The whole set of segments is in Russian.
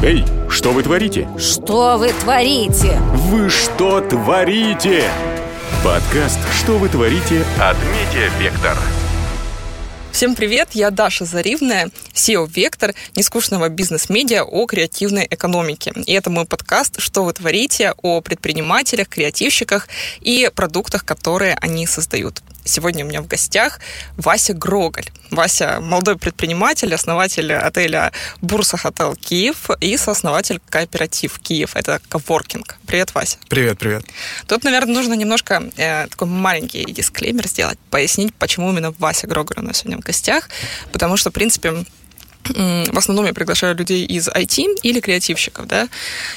Эй, что вы творите? Что вы творите? Вы что творите? Подкаст «Что вы творите» от «Медиа Вектор». Всем привет, я Даша Заривная, SEO Вектор, нескучного бизнес-медиа о креативной экономике. И это мой подкаст «Что вы творите?» о предпринимателях, креативщиках и продуктах, которые они создают. Сегодня у меня в гостях Вася Гроголь. Вася – молодой предприниматель, основатель отеля Бурса Хотел Киев и сооснователь кооператив Киев. Это коворкинг. Привет, Вася. Привет, привет. Тут, наверное, нужно немножко э, такой маленький дисклеймер сделать, пояснить, почему именно Вася Гроголь у нас сегодня в гостях. Потому что, в принципе, в основном я приглашаю людей из IT или креативщиков, да,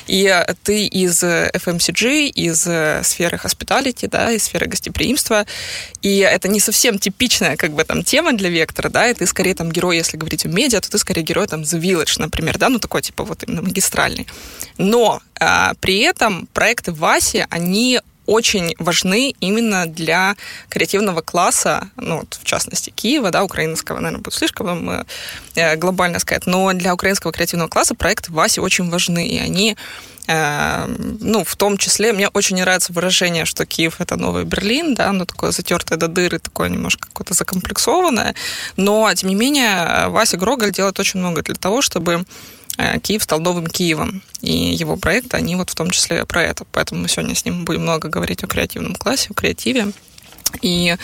и ты из FMCG, из сферы hospitality, да, из сферы гостеприимства, и это не совсем типичная, как бы, там, тема для Вектора, да, и ты скорее там герой, если говорить о медиа, то ты скорее герой там The Village, например, да, ну такой, типа, вот именно магистральный. Но а, при этом проекты Васи, они очень важны именно для креативного класса, ну, вот, в частности, Киева, да, украинского, наверное, будет слишком э, глобально сказать, но для украинского креативного класса проекты Васи очень важны, и они э, ну, в том числе, мне очень нравится выражение, что Киев — это новый Берлин, да, оно такое затертое до дыры, такое немножко какое-то закомплексованное, но, тем не менее, Вася Гроголь делает очень много для того, чтобы Киев стал новым Киевом. И его проекты, они вот в том числе про это. Поэтому мы сегодня с ним будем много говорить о креативном классе, о креативе. И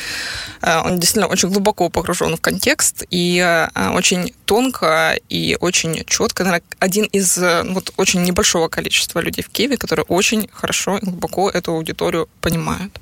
э, он действительно очень глубоко погружен в контекст и э, очень тонко и очень четко. Наверное, один из вот, очень небольшого количества людей в Киеве, которые очень хорошо и глубоко эту аудиторию понимают.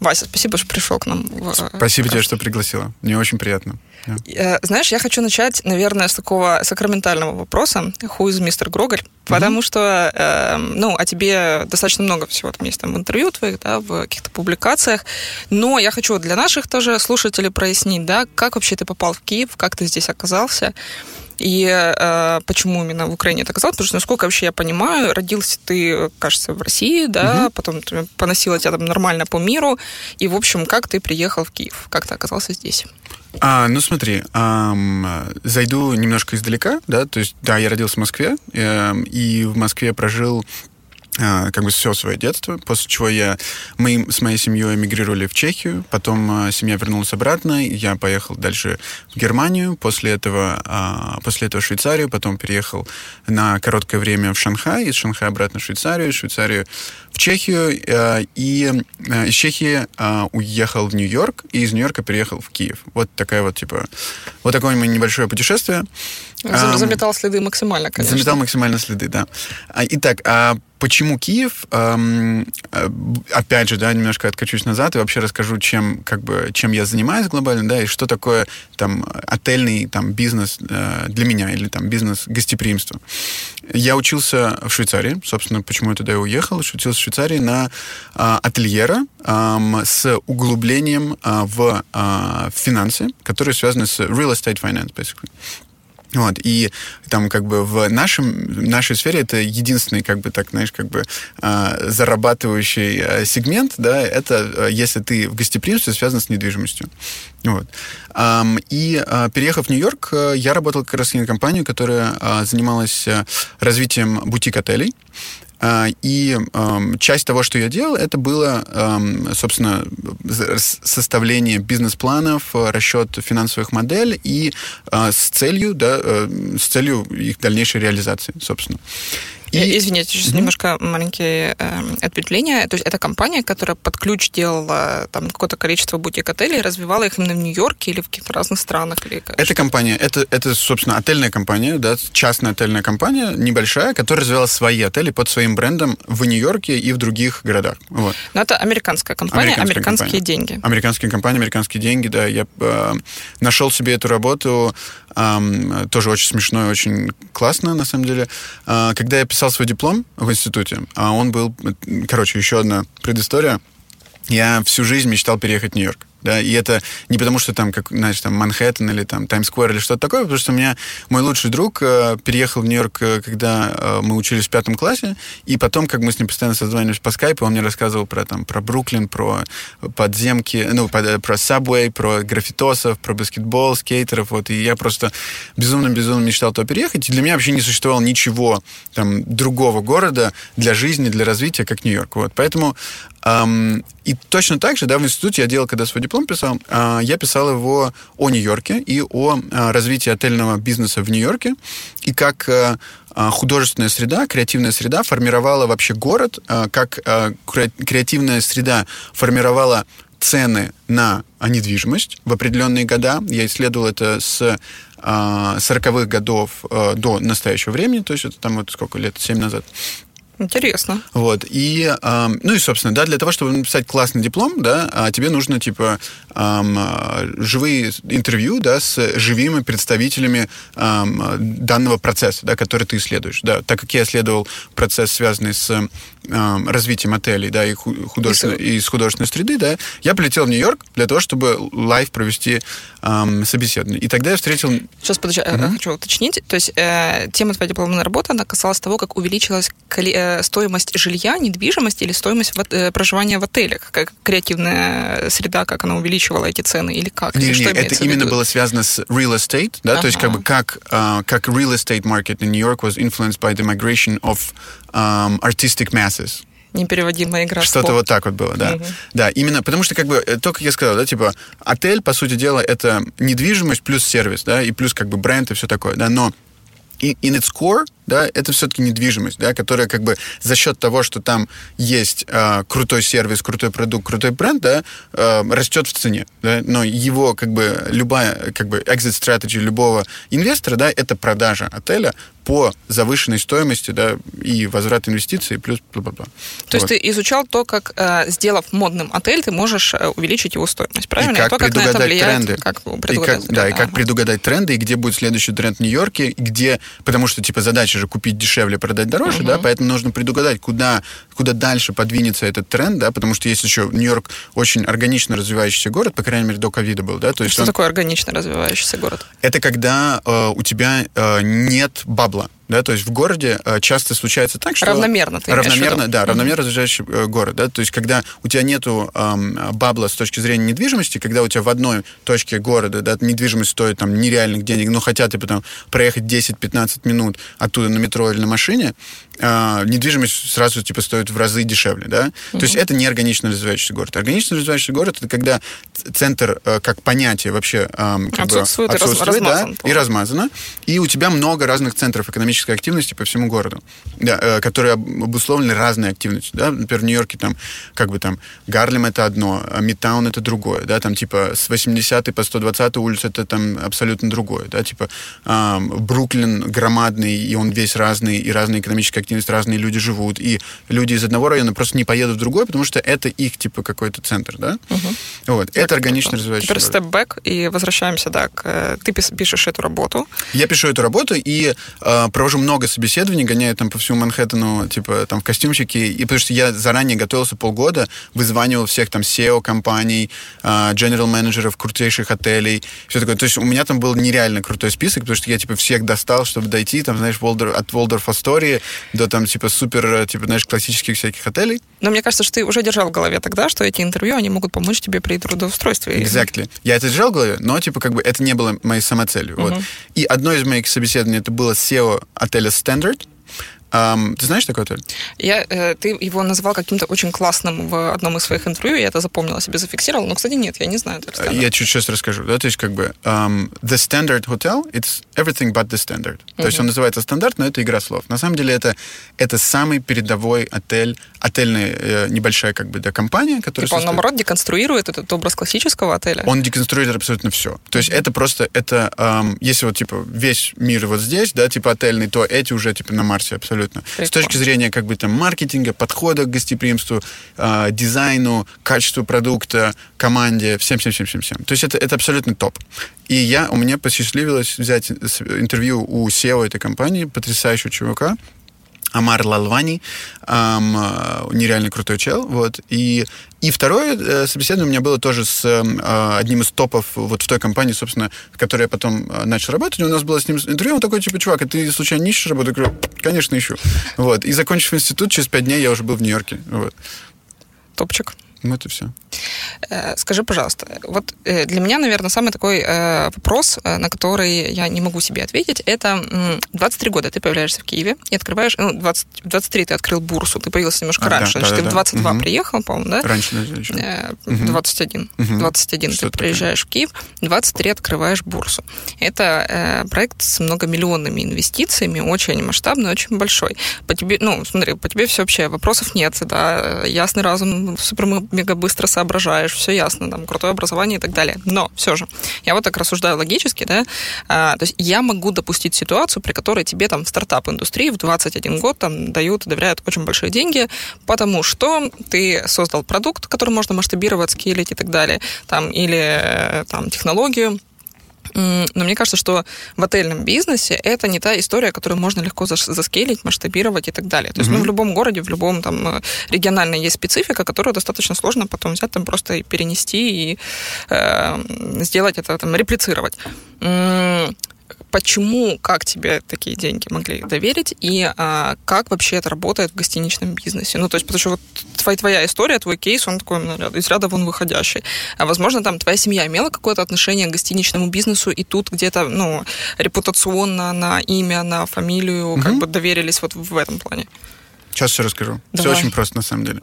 Вася, спасибо, что пришел к нам. Спасибо тебе, что пригласила. Мне очень приятно. Yeah. Э, знаешь, я хочу начать, наверное, с такого сакраментального вопроса. Who is Mr. Гроголь? Mm-hmm. Потому что, э, ну, о тебе достаточно много всего там есть там в интервью твоих, да, в каких-то публикациях. Но я хочу для наших тоже слушателей прояснить, да, как вообще ты попал в Киев, как ты здесь оказался. И э, почему именно в Украине это оказалось? Потому что, насколько вообще я понимаю, родился ты, кажется, в России, да, угу. потом ты поносила тебя там нормально по миру. И, в общем, как ты приехал в Киев? Как ты оказался здесь? А, ну смотри, эм, зайду немножко издалека, да, то есть, да, я родился в Москве, э, и в Москве прожил как бы все свое детство, после чего я, мы с моей семьей эмигрировали в Чехию, потом а, семья вернулась обратно, я поехал дальше в Германию, после этого, а, после этого в Швейцарию, потом переехал на короткое время в Шанхай, из Шанхая обратно в Швейцарию, из Швейцарию в Чехию, и из Чехии уехал в Нью-Йорк, и из Нью-Йорка переехал в Киев. Вот такая вот, типа, вот такое небольшое путешествие. Заметал следы максимально, конечно. Заметал максимально следы, да. Итак, а почему Киев? Эм, опять же, да, немножко откачусь назад и вообще расскажу, чем, как бы, чем я занимаюсь глобально, да, и что такое там отельный там бизнес э, для меня или там бизнес гостеприимства. Я учился в Швейцарии, собственно, почему я туда и уехал. Учился в Швейцарии на э, ательера э, с углублением э, в э, финансы, которые связаны с real estate finance, basically. Вот, и там как бы в нашем, нашей сфере это единственный, как бы так, знаешь, как бы э, зарабатывающий э, сегмент, да, это э, если ты в гостеприимстве связан с недвижимостью. Вот. Um, и uh, переехав в Нью-Йорк, uh, я работал как раз в компанию, которая uh, занималась развитием бутик-отелей. А, и часть того, что я делал, это было, собственно, составление бизнес-планов, расчет финансовых моделей и а, с целью, да, э, с целью их дальнейшей реализации, собственно. И... Извините, сейчас mm-hmm. немножко маленькие э, ответвления. То есть это компания, которая под ключ делала там какое-то количество бутик-отелей, развивала их именно в Нью-Йорке или в каких-то разных странах? Или как? Эта компания, это, это, собственно, отельная компания, да, частная отельная компания, небольшая, которая развивала свои отели под своим брендом в Нью-Йорке и в других городах. Вот. Но это американская компания, американская американские компания. деньги. Американские компании, американские деньги, да. Я э, нашел себе эту работу, тоже очень смешно и очень классно, на самом деле. Э, когда я писал свой диплом в институте, а он был... Короче, еще одна предыстория. Я всю жизнь мечтал переехать в Нью-Йорк. Да, и это не потому, что там, как, знаешь, там Манхэттен или там Таймс-сквер или что-то такое, потому что у меня мой лучший друг э, переехал в Нью-Йорк, э, когда э, мы учились в пятом классе, и потом, как мы с ним постоянно созванивались по скайпу, он мне рассказывал про там, про Бруклин, про подземки, ну, под, про Subway, про граффитосов, про баскетбол, скейтеров, вот, и я просто безумно-безумно мечтал туда переехать, и для меня вообще не существовало ничего там другого города для жизни, для развития, как Нью-Йорк, вот, поэтому Um, и точно так же, да, в институте я делал, когда свой диплом писал, uh, я писал его о Нью-Йорке и о uh, развитии отельного бизнеса в Нью-Йорке, и как uh, художественная среда, креативная среда формировала вообще город, как креативная среда формировала цены на недвижимость в определенные года. Я исследовал это с 40-х годов до настоящего времени, то есть это там вот сколько лет, 7 назад. Интересно. Вот. И, э, ну и, собственно, да, для того, чтобы написать классный диплом, да, а тебе нужно, типа, живые интервью, да, с живыми представителями э, данного процесса, да, который ты исследуешь, да. Так как я исследовал процесс, связанный с развитием отелей, да, и, художественной, и с художественной среды, да, я полетел в Нью-Йорк для того, чтобы live провести э, собеседование. И тогда я встретил... Сейчас, подожди, угу. я хочу уточнить. То есть э, тема твоей дипломной работы, она касалась того, как увеличилась коли Э, стоимость жилья, недвижимости или стоимость в, э, проживания в отелях? Как креативная среда, как она увеличивала эти цены или как? Не, или не, это именно было связано с real estate, да, ага. то есть как бы как, uh, как real estate market in New York was influenced by the migration of um, artistic masses непереводимая игра. Что-то вот так вот было, да. Угу. Да, именно потому что, как бы, то, как я сказал, да, типа, отель, по сути дела, это недвижимость плюс сервис, да, и плюс, как бы, бренд и все такое, да, но in its core, да, это все-таки недвижимость, да, которая как бы за счет того, что там есть э, крутой сервис, крутой продукт, крутой бренд, да, э, растет в цене, да, но его как бы любая как бы exit strategy любого инвестора, да, это продажа отеля по завышенной стоимости, да, и возврат инвестиций, плюс бла-бла-бла. То вот. есть ты изучал то, как, э, сделав модным отель, ты можешь э, увеличить его стоимость, правильно? И как то, предугадать как влияет, тренды. Как предугадать и как, да, и как предугадать тренды, и где будет следующий тренд в Нью-Йорке, где, потому что, типа, задача же купить дешевле, продать дороже, uh-huh. да, поэтому нужно предугадать, куда, куда дальше подвинется этот тренд, да, потому что есть еще Нью-Йорк очень органично развивающийся город, по крайней мере, до ковида был, да. То есть что он... такое органично развивающийся город? Это когда э, у тебя э, нет бабла, да, то есть в городе э, часто случается так, что... Равномерно ты Равномерно, да, равномерно развивающий э, город, да, то есть когда у тебя нету эм, бабла с точки зрения недвижимости, когда у тебя в одной точке города, да, недвижимость стоит там нереальных денег, ну, хотя ты потом проехать 10-15 минут оттуда на метро или на машине, э, недвижимость сразу, типа, стоит в разы дешевле, да, mm-hmm. то есть это не органично развивающийся город. Органично развивающийся город — это когда центр э, как понятие вообще э, как отсутствует, бы, отсутствует и, размазан, да, и размазано, и у тебя много разных центров экономической активности по всему городу, да, э, которые обусловлены разной активностью. Да? Например, в Нью-Йорке там, как бы там, Гарлем это одно, а Мидтаун это другое, да, там типа с 80 по 120 улиц это там абсолютно другое, да, типа э, Бруклин громадный, и он весь разный, и разная экономическая активность, разные люди живут, и люди из одного района просто не поедут в другой, потому что это их, типа, какой-то центр, да? Угу. Вот, так, это органично развивающийся Теперь степ-бэк, и возвращаемся, да, к... Э, ты пишешь эту работу. Я пишу эту работу, и э, провожу много собеседований, гоняю там по всему Манхэттену, типа там в костюмчике, и потому что я заранее готовился полгода, вызванивал всех там SEO-компаний, uh, general менеджеров крутейших отелей, все такое. То есть у меня там был нереально крутой список, потому что я типа всех достал, чтобы дойти, там, знаешь, Волдер, от Waldorf Astoria до там типа супер, типа, знаешь, классических всяких отелей. Но мне кажется, что ты уже держал в голове тогда, что эти интервью, они могут помочь тебе при трудоустройстве. Exactly. Я это держал в голове, но типа как бы это не было моей самоцелью. Uh-huh. Вот. И одно из моих собеседований это было SEO отеля Standard. Um, ты знаешь такой отель? Я, э, ты его назвал каким-то очень классным в одном из своих интервью, я это запомнила, себе зафиксировал, но, кстати, нет, я не знаю. Это я чуть сейчас расскажу. Да? То есть, как бы, um, The Standard Hotel, it's everything but the standard. Uh-huh. То есть, он называется стандарт, но это игра слов. На самом деле, это, это самый передовой отель, отельная э, небольшая, как бы, да, компания, которая... Типа он, наоборот, деконструирует этот образ классического отеля? Он деконструирует абсолютно все. То есть, это просто, это, um, если вот, типа, весь мир вот здесь, да, типа, отельный, то эти уже, типа, на Марсе абсолютно абсолютно. Прикольно. С точки зрения как бы там маркетинга, подхода к гостеприимству, э, дизайну, качеству продукта, команде, всем, всем, всем, всем, всем. То есть это, это абсолютно топ. И я, у меня посчастливилось взять интервью у SEO этой компании, потрясающего чувака, Амар Лалвани, эм, нереально крутой чел, вот, и и второе э, собеседование у меня было тоже с э, одним из топов вот в той компании, собственно, в которой я потом э, начал работать. У нас было с ним интервью, он такой, типа, чувак, а ты случайно не ищешь работу? Я говорю, конечно, ищу. Вот. И закончив институт, через пять дней я уже был в Нью-Йорке. Вот. Топчик. Ну, это все. Э, скажи, пожалуйста, вот э, для меня, наверное, самый такой э, вопрос, на который я не могу себе ответить, это 23 года ты появляешься в Киеве и открываешь, ну, 20, 23 ты открыл бурсу, ты появился немножко а, раньше, да, значит, да, ты да, в 22 угу. приехал, по-моему, да? Раньше, да, еще. 21. Угу. 21 Что ты приезжаешь такое? в Киев, 23 открываешь бурсу. Это э, проект с многомиллионными инвестициями, очень масштабный, очень большой. По тебе, ну, смотри, по тебе все вообще, вопросов нет, да, ясный разум, супер мега быстро соображаешь, все ясно, там, крутое образование и так далее. Но все же, я вот так рассуждаю логически, да, а, то есть я могу допустить ситуацию, при которой тебе там в стартап-индустрии в 21 год там дают, доверяют очень большие деньги, потому что ты создал продукт, который можно масштабировать, скейлить и так далее, там, или э, там технологию, но мне кажется, что в отельном бизнесе это не та история, которую можно легко заскейлить, масштабировать и так далее. То есть, mm-hmm. ну, в любом городе, в любом там э, региональной есть специфика, которую достаточно сложно потом взять, там просто перенести и э, сделать это, там, реплицировать почему, как тебе такие деньги могли доверить, и а, как вообще это работает в гостиничном бизнесе. Ну, то есть, потому что вот твоя, твоя история, твой кейс, он такой из ряда вон выходящий. А, возможно, там твоя семья имела какое-то отношение к гостиничному бизнесу, и тут где-то, ну, репутационно на имя, на фамилию, угу. как бы доверились вот в этом плане. Сейчас все расскажу. Давай. Все очень просто, на самом деле.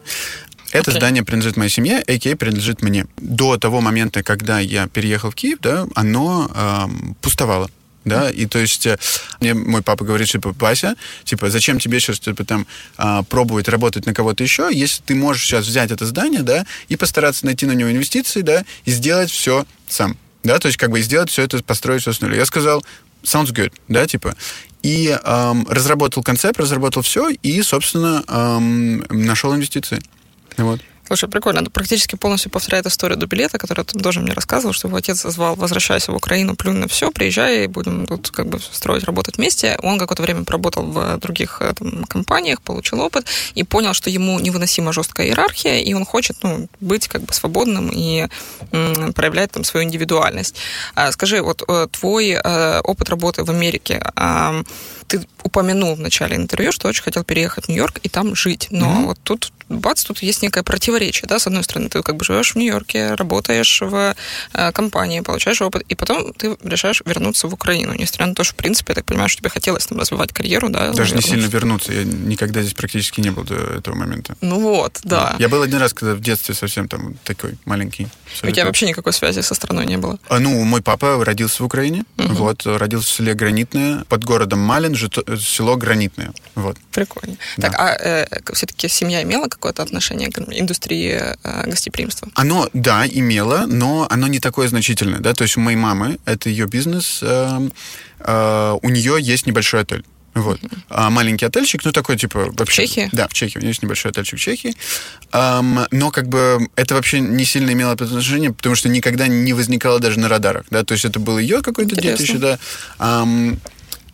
Это okay. здание принадлежит моей семье, а.к.а. принадлежит мне. До того момента, когда я переехал в Киев, да, оно эм, пустовало да, и то есть э, мне мой папа говорит, типа, Вася, типа, зачем тебе сейчас, типа, там, а, пробовать работать на кого-то еще, если ты можешь сейчас взять это здание, да, и постараться найти на него инвестиции, да, и сделать все сам, да, то есть как бы сделать все это, построить все с нуля. Я сказал, sounds good, да, типа, и эм, разработал концепт, разработал все, и, собственно, эм, нашел инвестиции, вот. Слушай, прикольно. Это практически полностью повторяет историю до билета, которую ты тоже мне рассказывал, что его отец звал, возвращайся в Украину, плюнь на все, приезжай, будем тут как бы строить, работать вместе. Он какое-то время поработал в других э, там, компаниях, получил опыт и понял, что ему невыносимо жесткая иерархия, и он хочет ну, быть как бы свободным и м, проявлять там свою индивидуальность. А, скажи, вот э, твой э, опыт работы в Америке, а, ты упомянул в начале интервью, что очень хотел переехать в Нью-Йорк и там жить. Но mm-hmm. вот тут, бац, тут есть некое противоречие, да, с одной стороны, ты как бы живешь в Нью-Йорке, работаешь в э, компании, получаешь опыт, и потом ты решаешь вернуться в Украину. Несмотря на то, что, в принципе, я так понимаю, что тебе хотелось там развивать карьеру, да? Даже вернуться. не сильно вернуться. Я никогда здесь практически не был до этого момента. Ну вот, да. Я был один раз, когда в детстве совсем там такой маленький. У тебя вообще никакой связи со страной не было? А, ну, мой папа родился в Украине, угу. вот, родился в селе Гранитное, под городом Малин, село Гранитное, вот. Прикольно. Да. Так, а э, все-таки семья имела какое-то отношение к индустрии э, гостеприимства? Оно, да, имело, но оно не такое значительное, да, то есть у моей мамы, это ее бизнес, э, э, у нее есть небольшой отель. Вот. А маленький отельчик, ну такой типа вообще. В Чехии? Да, в Чехии. У меня есть небольшой отельчик в Чехии. Um, но как бы это вообще не сильно имело отношение, потому что никогда не возникало даже на радарах. Да? То есть это было ее какое-то детище, да. Um,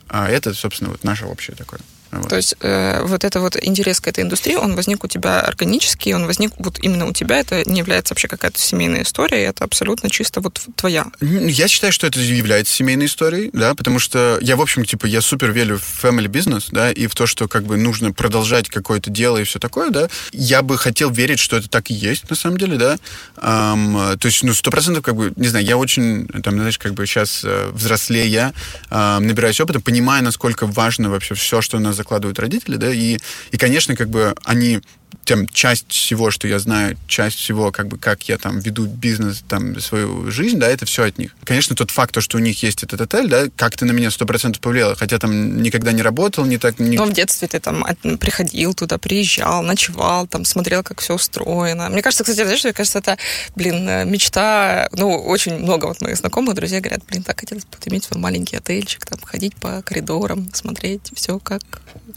а это, собственно, вот наше общее такое. Вот. То есть э, вот это вот интерес к этой индустрии, он возник у тебя органически, он возник вот именно у тебя, это не является вообще какая-то семейная история, это абсолютно чисто вот твоя. Я считаю, что это является семейной историей, да, потому что я, в общем, типа, я супер верю в family business, да, и в то, что как бы нужно продолжать какое-то дело и все такое, да. Я бы хотел верить, что это так и есть, на самом деле, да. Um, то есть, ну, сто процентов, как бы, не знаю, я очень, там, знаешь, как бы сейчас э, взрослея, э, набираюсь опыта, понимаю, насколько важно вообще все, что у нас закладывают родители, да, и, и конечно, как бы они тем часть всего, что я знаю, часть всего, как бы, как я там веду бизнес, там, свою жизнь, да, это все от них. Конечно, тот факт, то, что у них есть этот отель, да, как-то на меня сто процентов повлияло, хотя там никогда не работал, не так... Не... Но в детстве ты там приходил туда, приезжал, ночевал, там, смотрел, как все устроено. Мне кажется, кстати, знаешь, мне кажется, это, блин, э, мечта, ну, очень много вот моих знакомых, друзей говорят, блин, так хотелось бы иметь свой маленький отельчик, там, ходить по коридорам, смотреть все как...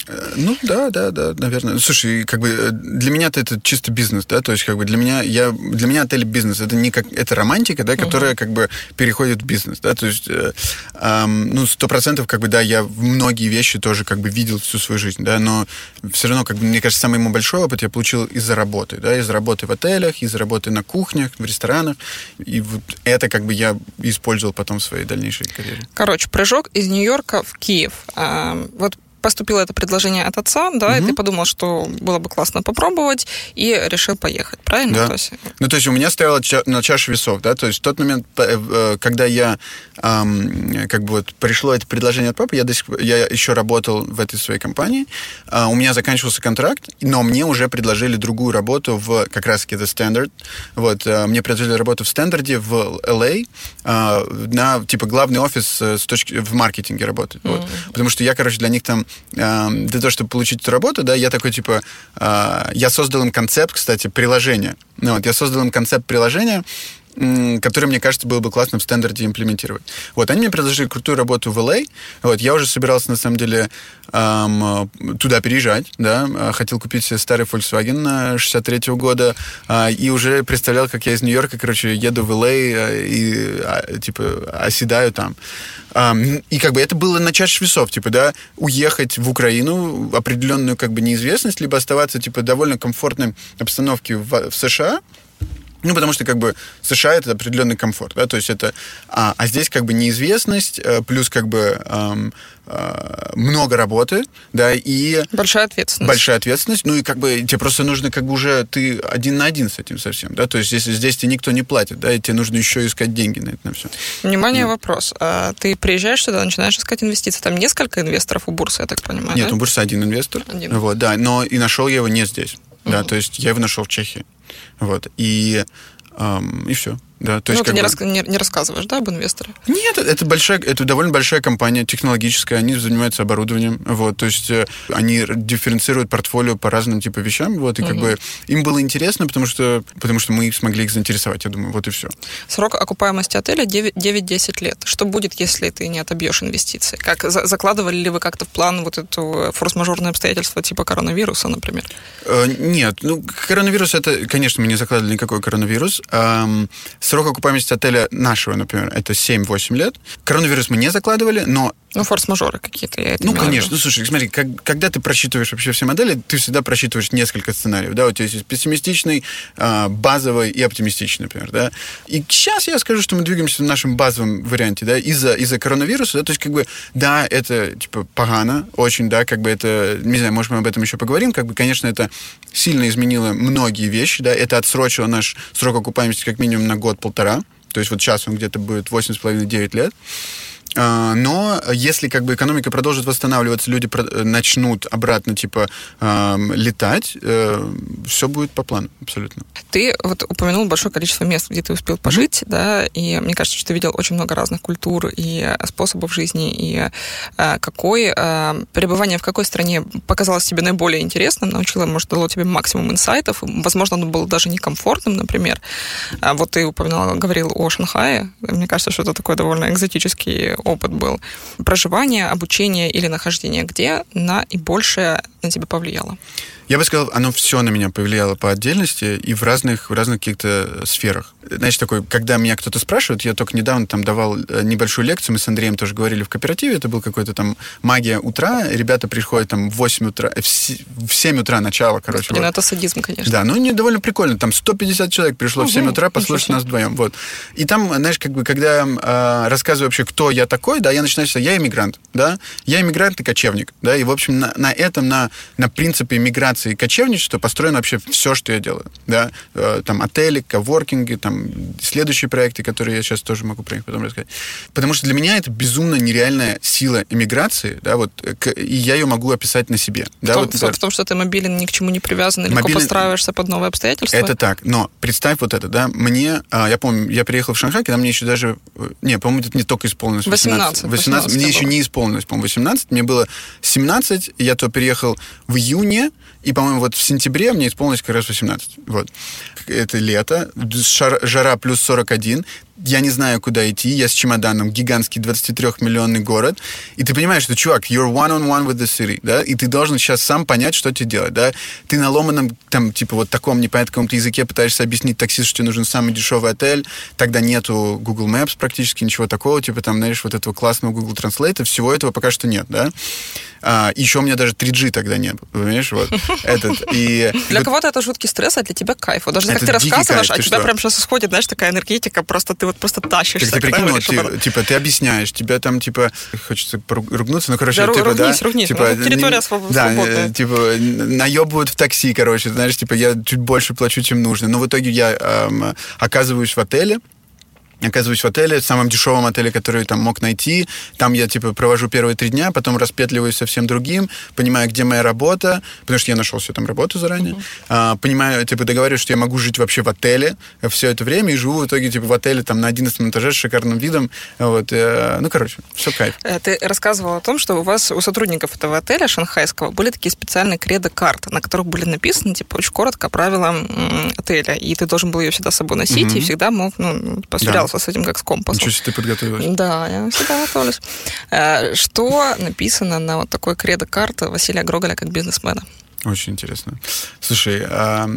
Э, ну, да, да, да, наверное. Слушай, как бы э, для меня это чисто бизнес, да, то есть как бы для меня я для меня отель бизнес, это не как это романтика, да, которая uh-huh. как бы переходит в бизнес, да, то есть э, э, ну сто процентов как бы да, я многие вещи тоже как бы видел всю свою жизнь, да, но все равно как бы мне кажется самый мой большой опыт я получил из-за работы, да, из-за работы в отелях, из-за работы на кухнях, в ресторанах, и вот это как бы я использовал потом в своей дальнейшей карьере. Короче, прыжок из Нью-Йорка в Киев. А, вот поступило это предложение от отца, да, угу. и ты подумал, что было бы классно попробовать, и решил поехать, правильно? Да. То есть... Ну, то есть у меня стояло на чаше весов, да, то есть в тот момент, э, э, когда я, эм, как бы вот пришло это предложение от папы, я, до сих, я еще работал в этой своей компании, э, у меня заканчивался контракт, но мне уже предложили другую работу в, как раз-таки, The Standard, вот, э, мне предложили работу в Стэндарде в LA, э, на, типа, главный офис э, с точки, в маркетинге работать, mm-hmm. вот, потому что я, короче, для них там для того, чтобы получить эту работу, да, я такой, типа, а, я создал им концепт, кстати, приложения. Ну, вот, я создал им концепт приложения, который, мне кажется, было бы классно в стандарте имплементировать. Вот, они мне предложили крутую работу в LA. А. Вот, я уже собирался, на самом деле, эм, туда переезжать, да, а, хотел купить себе старый Volkswagen 63 -го года, э, и уже представлял, как я из Нью-Йорка, короче, еду в LA э, и, э, типа, оседаю там. Эм, и как бы это было на чаше весов, типа, да, уехать в Украину, определенную как бы неизвестность, либо оставаться, типа, довольно комфортной обстановке в, в США, ну, потому что, как бы, США это определенный комфорт, да, то есть это... А, а здесь, как бы, неизвестность, э, плюс, как бы, эм, э, много работы, да, и... Большая ответственность. Большая ответственность, ну, и, как бы, тебе просто нужно, как бы, уже ты один на один с этим совсем, да, то есть если здесь тебе никто не платит, да, и тебе нужно еще искать деньги на это, на все. Внимание, да. вопрос. А ты приезжаешь сюда, начинаешь искать инвестиции, там несколько инвесторов у бурсы, я так понимаю, Нет, да? у бурсы один инвестор, один. вот, да, но и нашел я его не здесь, угу. да, то есть я его нашел в Чехии. Вот. И, эм, и все. Да, то ну, есть, ты не, бы... рас... не, не рассказываешь, да, об инвесторе? Нет, это большая, это довольно большая компания технологическая, они занимаются оборудованием, вот, то есть э, они дифференцируют портфолио по разным типа вещам, вот, и угу. как бы им было интересно, потому что, потому что мы смогли их заинтересовать, я думаю, вот и все. Срок окупаемости отеля 9-10 лет. Что будет, если ты не отобьешь инвестиции? Как, за, закладывали ли вы как-то в план вот это форс-мажорное обстоятельство типа коронавируса, например? Э, нет, ну, коронавирус, это, конечно, мы не закладывали никакой коронавирус. Эм, Срок окупаемости отеля нашего, например, это 7-8 лет. Коронавирус мы не закладывали, но ну, форс-мажоры какие-то. Я ну, конечно. Ну, слушай, смотри, как, когда ты просчитываешь вообще все модели, ты всегда просчитываешь несколько сценариев. Да, у тебя есть пессимистичный, а, базовый и оптимистичный, например. Да? И сейчас я скажу, что мы двигаемся в нашем базовом варианте, да, из-за из коронавируса. Да, то есть, как бы, да, это, типа, погано, очень, да, как бы это, не знаю, может, мы об этом еще поговорим, как бы, конечно, это сильно изменило многие вещи, да, это отсрочило наш срок окупаемости как минимум на год-полтора. То есть вот сейчас он где-то будет 8,5-9 лет. А, но если как бы экономика продолжит восстанавливаться, люди начнут обратно типа летать, э, все будет по плану абсолютно. Ты вот упомянул большое количество мест, где ты успел пожить, да, и мне кажется, что ты видел очень много разных культур и способов жизни, и э, какой э, пребывание в какой стране показалось тебе наиболее интересным, научило, может, дало тебе максимум инсайтов, возможно, оно было даже некомфортным, например. А вот ты упоминал, говорил о Шанхае, мне кажется, что это такой довольно экзотический опыт был проживания, обучения или нахождения, где наибольшее на тебя повлияло? Я бы сказал, оно все на меня повлияло по отдельности и в разных, в разных каких-то сферах. Знаешь, такой, когда меня кто-то спрашивает, я только недавно там давал э, небольшую лекцию, мы с Андреем тоже говорили в кооперативе, это был какой-то там магия утра, ребята приходят там в 8 утра, э, в 7 утра начало, короче. Господи, вот. ну это садизм, конечно. Да, ну не довольно прикольно, там 150 человек пришло угу, в 7 утра послушать нас вдвоем, вот. И там, знаешь, как бы, когда э, рассказываю вообще, кто я такой, да, я начинаю сказать, я иммигрант, да, я иммигрант и кочевник, да, и, в общем, на, на этом, на, на принципе миграции и кочевничества построено вообще все, что я делаю, да, э, там отели, коворкинги, там следующие проекты, которые я сейчас тоже могу про них потом рассказать. Потому что для меня это безумно нереальная сила иммиграции, да, вот, и я ее могу описать на себе. Да, в, том, вот, в, в том, что ты мобилен, ни к чему не привязан, легко мобилен... подстраиваешься под новые обстоятельства? Это так, но представь вот это, да, мне, а, я помню, я приехал в Шанхай, когда мне еще даже, э, не, по-моему, это не только исполнилось 18. 18, 18, 18 мне еще не исполнилось, по-моему, 18, мне было 17, я то переехал в июне, и, по-моему, вот в сентябре мне исполнилось как раз 18. Вот. Это лето, жара плюс 41. Я не знаю, куда идти, я с чемоданом, гигантский 23-миллионный город, и ты понимаешь, что, чувак, you're one-on-one with the city, да, и ты должен сейчас сам понять, что тебе делать, да, ты на ломаном, там, типа, вот таком непонятном языке пытаешься объяснить таксисту, что тебе нужен самый дешевый отель, тогда нету Google Maps практически, ничего такого, типа, там, знаешь, вот этого классного Google Translate, всего этого пока что нет, да, а, еще у меня даже 3G тогда нет, понимаешь, вот, этот, и... Для кого-то это жуткий стресс, а для тебя кайф. Вот даже как ты рассказываешь, а тебя прям сейчас исходит, знаешь, такая энергетика, просто ты вот просто тащишься. Так ты прикинь, об ты, этом. типа, ты объясняешь, тебя там, типа, хочется ругнуться, ну, короче, Да, типа, ругнись, да, ругнись, типа, ну, территория не- своб- да, свободная. э, типа, наебывают в такси, короче, знаешь, типа, я чуть больше плачу, чем нужно. Но в итоге я эм, оказываюсь в отеле, оказываюсь в отеле, самом дешевом отеле, который там мог найти. Там я, типа, провожу первые три дня, потом распетливаюсь со всем другим, понимаю, где моя работа, потому что я нашел себе там работу заранее. А, понимаю, типа, договариваюсь, что я могу жить вообще в отеле все это время и живу в итоге, типа, в отеле там на 11 этаже с шикарным видом. Вот, э, ну, короче, все кайф. Э, Ты рассказывал о том, что у вас, у сотрудников этого отеля шанхайского, были такие специальные кредо-карты, на которых были написаны, типа, очень коротко правила м, отеля. И ты должен был ее всегда с собой носить, Мгм. и всегда мог, ну, типа, сверялся с этим как с компасом. Ничего себе ты подготовилась. Да, я всегда готовлюсь. Э, Что написано на вот такой кредо-карте Василия Гроголя как бизнесмена? Очень интересно. Слушай, а,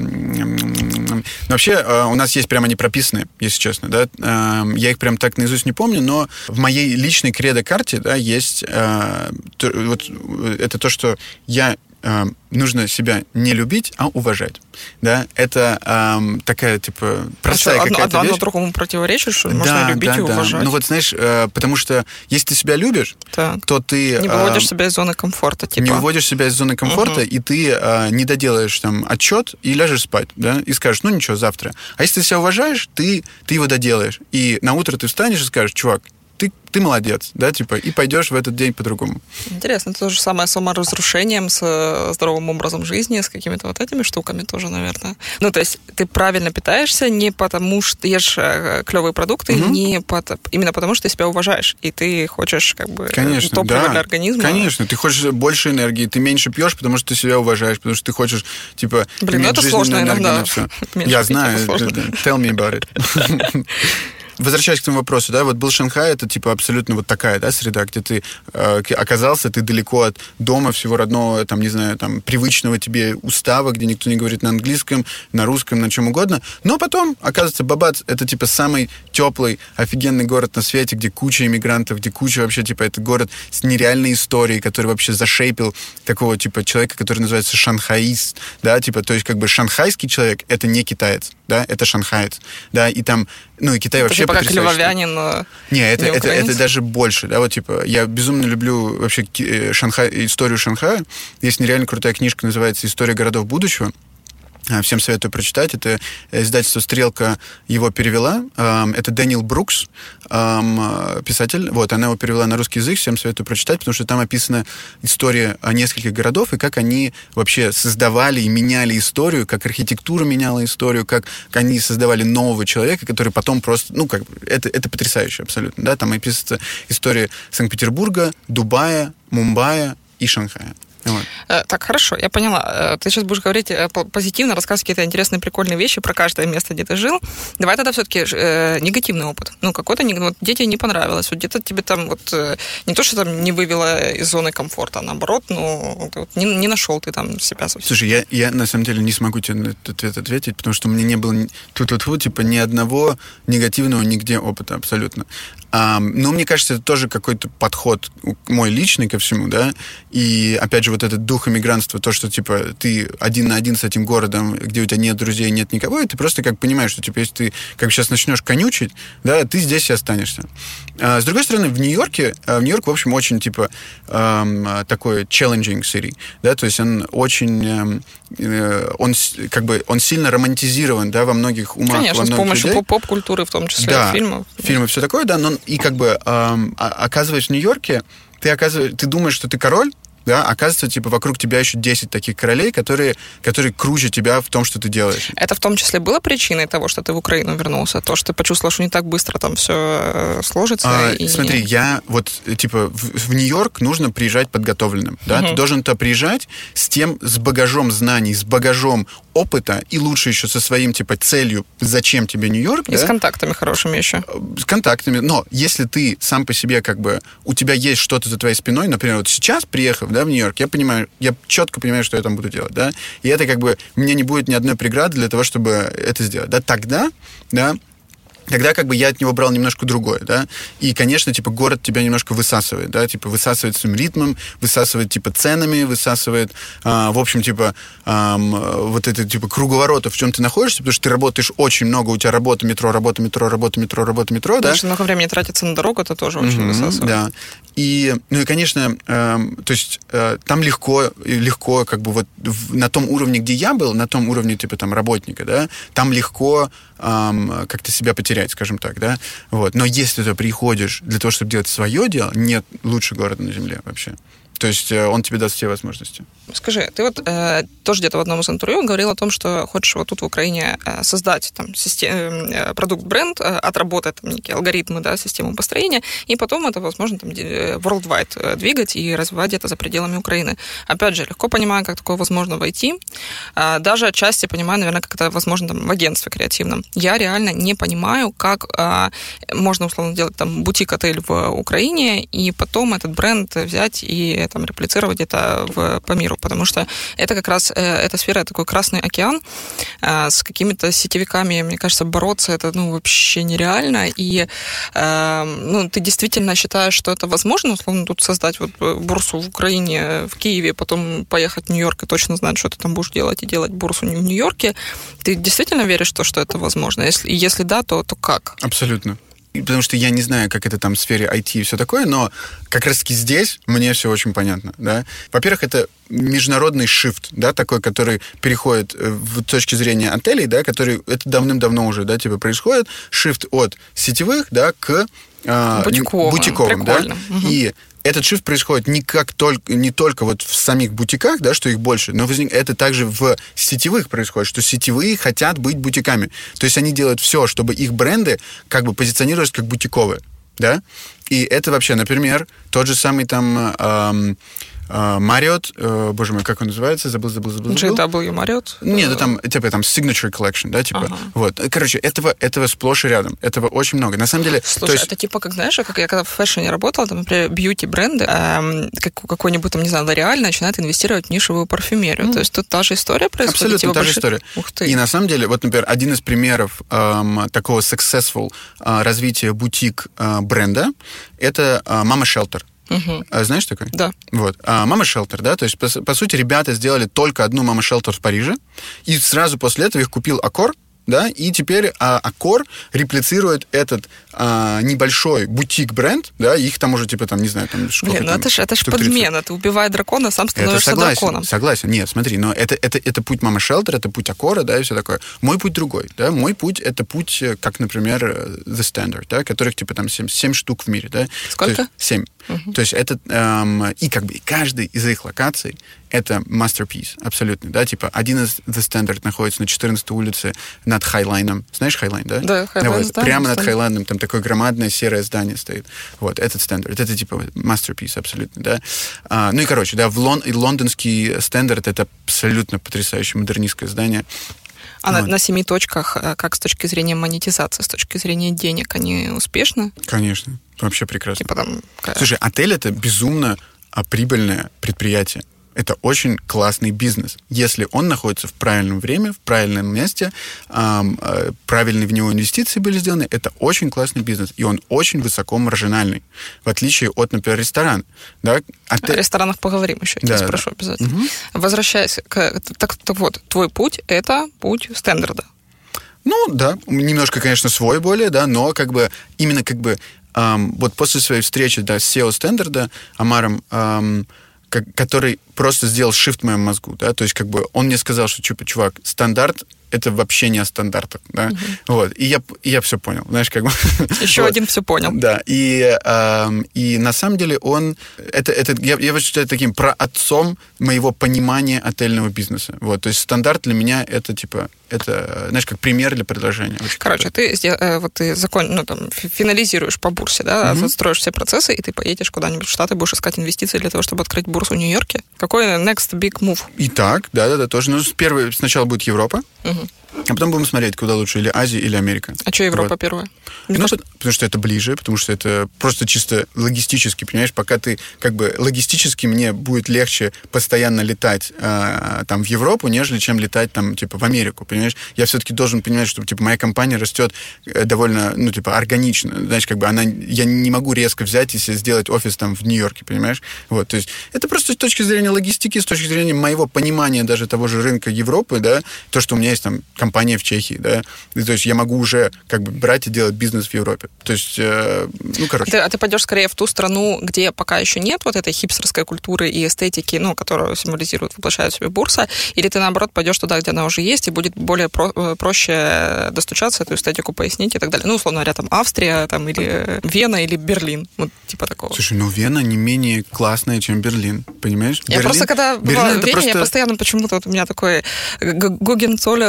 вообще а, у нас есть прямо они прописаны, если честно, да. А, Я их прям так наизусть не помню, но в моей личной кредо-карте, да, есть а, то- вот э, это то, что я а, нужно себя не любить, а уважать. Да, это ам, такая, типа, простая А какая-то одно вещь. другому противоречит, что можно Да, любить да, и да. уважать. Ну вот знаешь, э, потому что если ты себя любишь, Так. то ты Не ам, выводишь себя из зоны комфорта, типа. не выводишь себя из зоны комфорта, и ты а, не доделаешь там отчет и ляжешь спать, да, и скажешь, ну ничего, завтра. А если ты себя уважаешь, ты, ты его доделаешь. И на утро ты встанешь и скажешь, чувак, ты, ты молодец, да, типа, и пойдешь в этот день по-другому. Интересно, это то же самое с саморазрушением, с э, здоровым образом жизни, с какими-то вот этими штуками тоже, наверное. Ну, то есть ты правильно питаешься не потому, что ешь э, клевые продукты, Мгм. не пото- именно потому, что ты себя уважаешь, и ты хочешь как бы э, Конечно, топливо да. для организма. Конечно, ты хочешь больше энергии, ты меньше пьешь, потому что ты себя уважаешь, потому что ты хочешь, типа, Блин, ну это сложно иногда. Я знаю, tell me about it. Возвращаясь к твоему вопросу, да, вот был Шанхай, это типа абсолютно вот такая, да, среда, где ты э, оказался, ты далеко от дома, всего родного, там, не знаю, там, привычного тебе устава, где никто не говорит на английском, на русском, на чем угодно. Но потом, оказывается, Бабац — это типа самый теплый, офигенный город на свете, где куча иммигрантов, где куча вообще, типа, это город с нереальной историей, который вообще зашейпил такого, типа, человека, который называется шанхаист, да, типа, то есть, как бы, шанхайский человек — это не китаец, да, это шанхаец, да, и там, ну, и Китай Это вообще типа потрясающий. львовянин. э, Не, это, не это, это даже больше, да, вот типа, я безумно люблю вообще э, Шанхай, историю Шанхая. Есть нереально крутая книжка, называется «История городов будущего». А, Всем советую прочитать. Это э, издательство «Стрелка» его перевела. Это Дэниел Брукс, э, писатель. Вот, она его перевела на русский язык. Всем советую прочитать, потому что там описана история нескольких городов и как они вообще создавали и меняли историю, как архитектура меняла историю, как они создавали нового человека, который потом просто... Ну, как это, это потрясающе абсолютно, да. Там описывается история Санкт-Петербурга, Дубая, Мумбаия и Шанхая. Вот. Э, Так, хорошо, я поняла. Э, Ты сейчас будешь говорить э, по- позитивно, рассказывать какие-то интересные, прикольные вещи про каждое место, где ты жил. Давай тогда все-таки негативный опыт. Ну, какой-то вот, детям не понравилось, вот где-то тебе там вот не то, что там не вывело из зоны комфорта, а наоборот, ну, вот не, не нашел ты там себя совсем. Слушай, я, я на самом деле не смогу тебе на этот ответ ответить, потому что у меня не было ни- тут-тут-тут, типа, ни одного негативного нигде опыта абсолютно. Но мне кажется, это тоже какой-то подход мой личный ко всему, да, и, опять же, вот этот дух иммигрантства, то, что, типа, ты один на один с этим городом, где у тебя нет друзей, нет никого, и ты просто как понимаешь, что, типа, если ты как сейчас начнешь конючить, да, ты здесь и останешься. А, с другой стороны, в Нью-Йорке, а, в Нью-Йорк, в общем, очень, типа, эм, такой challenging city, да, то есть он очень, эм, он с- как бы, он сильно романтизирован, да, во многих умах, во Конечно, с многих помощью людей. поп- поп-культуры, в том числе Да, фильмов. фильмы, все такое, да, но и как бы эм, а- оказываясь в Нью-Йорке, ты, оказываешь, ты думаешь, что ты король, да, оказывается, типа, вокруг тебя еще 10 таких королей, которые, которые круче тебя в том, что ты делаешь. Это в том числе было причиной того, что ты в Украину вернулся? То, что ты почувствовал, что не так быстро там все сложится? А, и... Смотри, я вот, э, типа, в, в Нью-Йорк нужно приезжать подготовленным, да, ты должен туда приезжать с тем, с багажом знаний, с багажом опыта, и лучше еще со своим, типа, целью, зачем тебе Нью-Йорк. И да? с контактами хорошими еще. с контактами. Но если ты сам по себе как бы у тебя есть что-то за твоей спиной, например, вот сейчас приехав, да, в Нью-Йорк, я понимаю, я четко понимаю, что я там буду делать, да, и это как бы мне не будет ни одной преграды для того, чтобы это сделать, да. Тогда, да, Тогда как бы я от него брал немножко другое, да. И, конечно, типа город тебя немножко высасывает, да, типа высасывает своим ритмом, высасывает типа ценами, высасывает, а, в общем, типа а, вот это типа круговорота, в чем ты находишься, потому что ты работаешь очень много, у тебя работа, метро, работа, метро, работа, метро, работа, метро, да. Потому много времени тратится на дорогу, это тоже очень mm-hmm, высасывает. Да. И, ну и, конечно, э, то есть э, там легко, легко как бы вот в, на том уровне, где я был, на том уровне типа там работника, да, там легко э, как-то себя потерять, скажем так, да, вот. Но если ты приходишь для того, чтобы делать свое дело, нет лучше города на земле вообще. То есть э, он тебе даст все возможности. Скажи, ты вот э, тоже где-то в одном из интервью говорил о том, что хочешь вот тут в Украине э, создать там систем, э, продукт-бренд, отработать там некие алгоритмы, да, систему построения, и потом это, возможно, там worldwide двигать и развивать это за пределами Украины. Опять же, легко понимаю, как такое возможно войти. Э, даже отчасти понимаю, наверное, как это возможно там, в агентстве креативном. Я реально не понимаю, как э, можно, условно, делать там бутик-отель в Украине, и потом этот бренд взять и там реплицировать это в, по миру, потому что это как раз, э, эта сфера, такой красный океан, э, с какими-то сетевиками, мне кажется, бороться это, ну, вообще нереально, и, э, ну, ты действительно считаешь, что это возможно, условно, тут создать вот бурсу в Украине, в Киеве, потом поехать в Нью-Йорк и точно знать, что ты там будешь делать, и делать бурсу не в Нью-Йорке, ты действительно веришь, что, что это возможно? Если, если да, то, то как? Абсолютно потому что я не знаю, как это там в сфере IT и все такое, но как раз-таки здесь мне все очень понятно, да. Во-первых, это международный shift, да, такой, который переходит э, в точки зрения отелей, да, который это давным-давно уже, да, типа происходит, shift от сетевых, да, к э, бутиковым, бутиковым да, угу. и этот shift происходит не, как только, не только вот в самих бутиках, да, что их больше, но возник, это также в сетевых происходит, что сетевые хотят быть бутиками. То есть они делают все, чтобы их бренды как бы позиционировались как бутиковые, да. И это вообще, например, тот же самый там... Эм, Мариот, uh, боже мой, как он называется? Забыл, забыл, забыл. JW Мариот? Нет, это там, типа, там Signature Collection, да, типа. Ага. Вот. Короче, этого, этого сплошь и рядом. Этого очень много. На самом деле... Слушай, есть... это типа, как знаешь, как я когда в фэшне работала, там, например, бьюти-бренды, эм, как, какой-нибудь, там, не знаю, L'Oreal начинает инвестировать в нишевую парфюмерию. Mm. То есть тут та же история происходит? Абсолютно типа, та же история. Ух ты. И на самом деле, вот, например, один из примеров эм, такого successful э, развития бутик э, бренда, это э, Mama Shelter. Угу. А, знаешь такой? Да. Вот. А, Мама Шелтер, да, то есть, по, по сути, ребята сделали только одну Мама Шелтер в Париже, и сразу после этого их купил Аккор, да, и теперь а, Аккор реплицирует этот а, небольшой бутик-бренд, да, их там уже, типа, там, не знаю, там, сколько Блин, ну это же это ж подмена, ты убивая дракона, сам становишься это согласен, драконом. Согласен, нет, смотри, но это, это, это путь Мама Шелтер, это путь Аккора, да, и все такое. Мой путь другой, да, мой путь это путь, э, как, например, э, The Standard, да, которых, типа, там 7, 7 штук в мире, да. Сколько? 7. Угу. То есть это, эм, и как бы каждый из их локаций это masterpiece, абсолютно, да, типа один из The Standard находится на 14 улице над Хайлайном. Знаешь Хайлайн, да? Да, Хайлайн вот, Прямо над Хайлайном там такое громадное серое здание стоит. Вот, этот Standard, это типа masterpiece абсолютно, да. А, ну и, короче, да, в Лон, лондонский Standard это абсолютно потрясающее модернистское здание. А вот. на, на семи точках, э, как с точки зрения монетизации, с точки зрения денег, они успешны? Конечно, вообще прекрасно. Типа там... Слушай, отель это безумно а, прибыльное предприятие это очень классный бизнес. Если он находится в правильном время, в правильном месте, э, правильные в него инвестиции были сделаны, это очень классный бизнес. И он очень высоко маржинальный. В отличие от, например, ресторана. Да? А ты... О ресторанах поговорим еще, я да, спрошу да. обязательно. Угу. Возвращаясь к... Так, так вот, твой путь — это путь стандарта. Ну, да, немножко, конечно, свой более, да, но как бы именно как бы эм, вот после своей встречи, да, с SEO Стендарда, Амаром, эм, который просто сделал shift в моем мозгу, да, то есть как бы он мне сказал, что, чувак, стандарт это вообще не о стандартах, да, угу. вот, и я, и я все понял, знаешь, как бы... Еще вот. один все понял. Да, и, э, и на самом деле он, это, это я, я считаю таким про отцом моего понимания отельного бизнеса, вот, то есть стандарт для меня это, типа, это, знаешь, как пример для предложения. Короче, ты, э, вот ты закон, ну, там, финализируешь по бурсе, да, mm-hmm. строишь все процессы, и ты поедешь куда-нибудь в Штаты, будешь искать инвестиции для того, чтобы открыть бурсу в Нью-Йорке. Какой next big move? И так, да-да-да, тоже. Ну, первый, сначала будет Европа, mm-hmm. А потом будем смотреть, куда лучше, или Азия, или Америка. А что Европа вот. первая? ну, кажется... потому что это ближе, потому что это просто чисто логистически, понимаешь, пока ты, как бы, логистически мне будет легче постоянно летать э, там в Европу, нежели чем летать там, типа, в Америку, понимаешь? Я все-таки должен понимать, что, типа, моя компания растет э, довольно, ну, типа, органично, знаешь, как бы она, я не могу резко взять и сделать офис там в Нью-Йорке, понимаешь? Вот, то есть это просто с точки зрения логистики, с точки зрения моего понимания даже того же рынка Европы, да, то, что у меня есть там компания в Чехии, да, и, то есть я могу уже как бы брать и делать бизнес в Европе. То есть, э, ну, короче. Ты, а ты пойдешь скорее в ту страну, где пока еще нет вот этой хипстерской культуры и эстетики, ну, которую символизирует, воплощает себе бурса, или ты, наоборот, пойдешь туда, где она уже есть, и будет более про э, проще достучаться, эту эстетику пояснить и так далее. Ну, условно говоря, там Австрия, там, или Вена, или Берлин, вот типа такого. Слушай, ну, Вена не менее классная, чем Берлин, понимаешь? Я Берлин, просто, когда была в Вене, просто... я постоянно почему-то вот у меня такой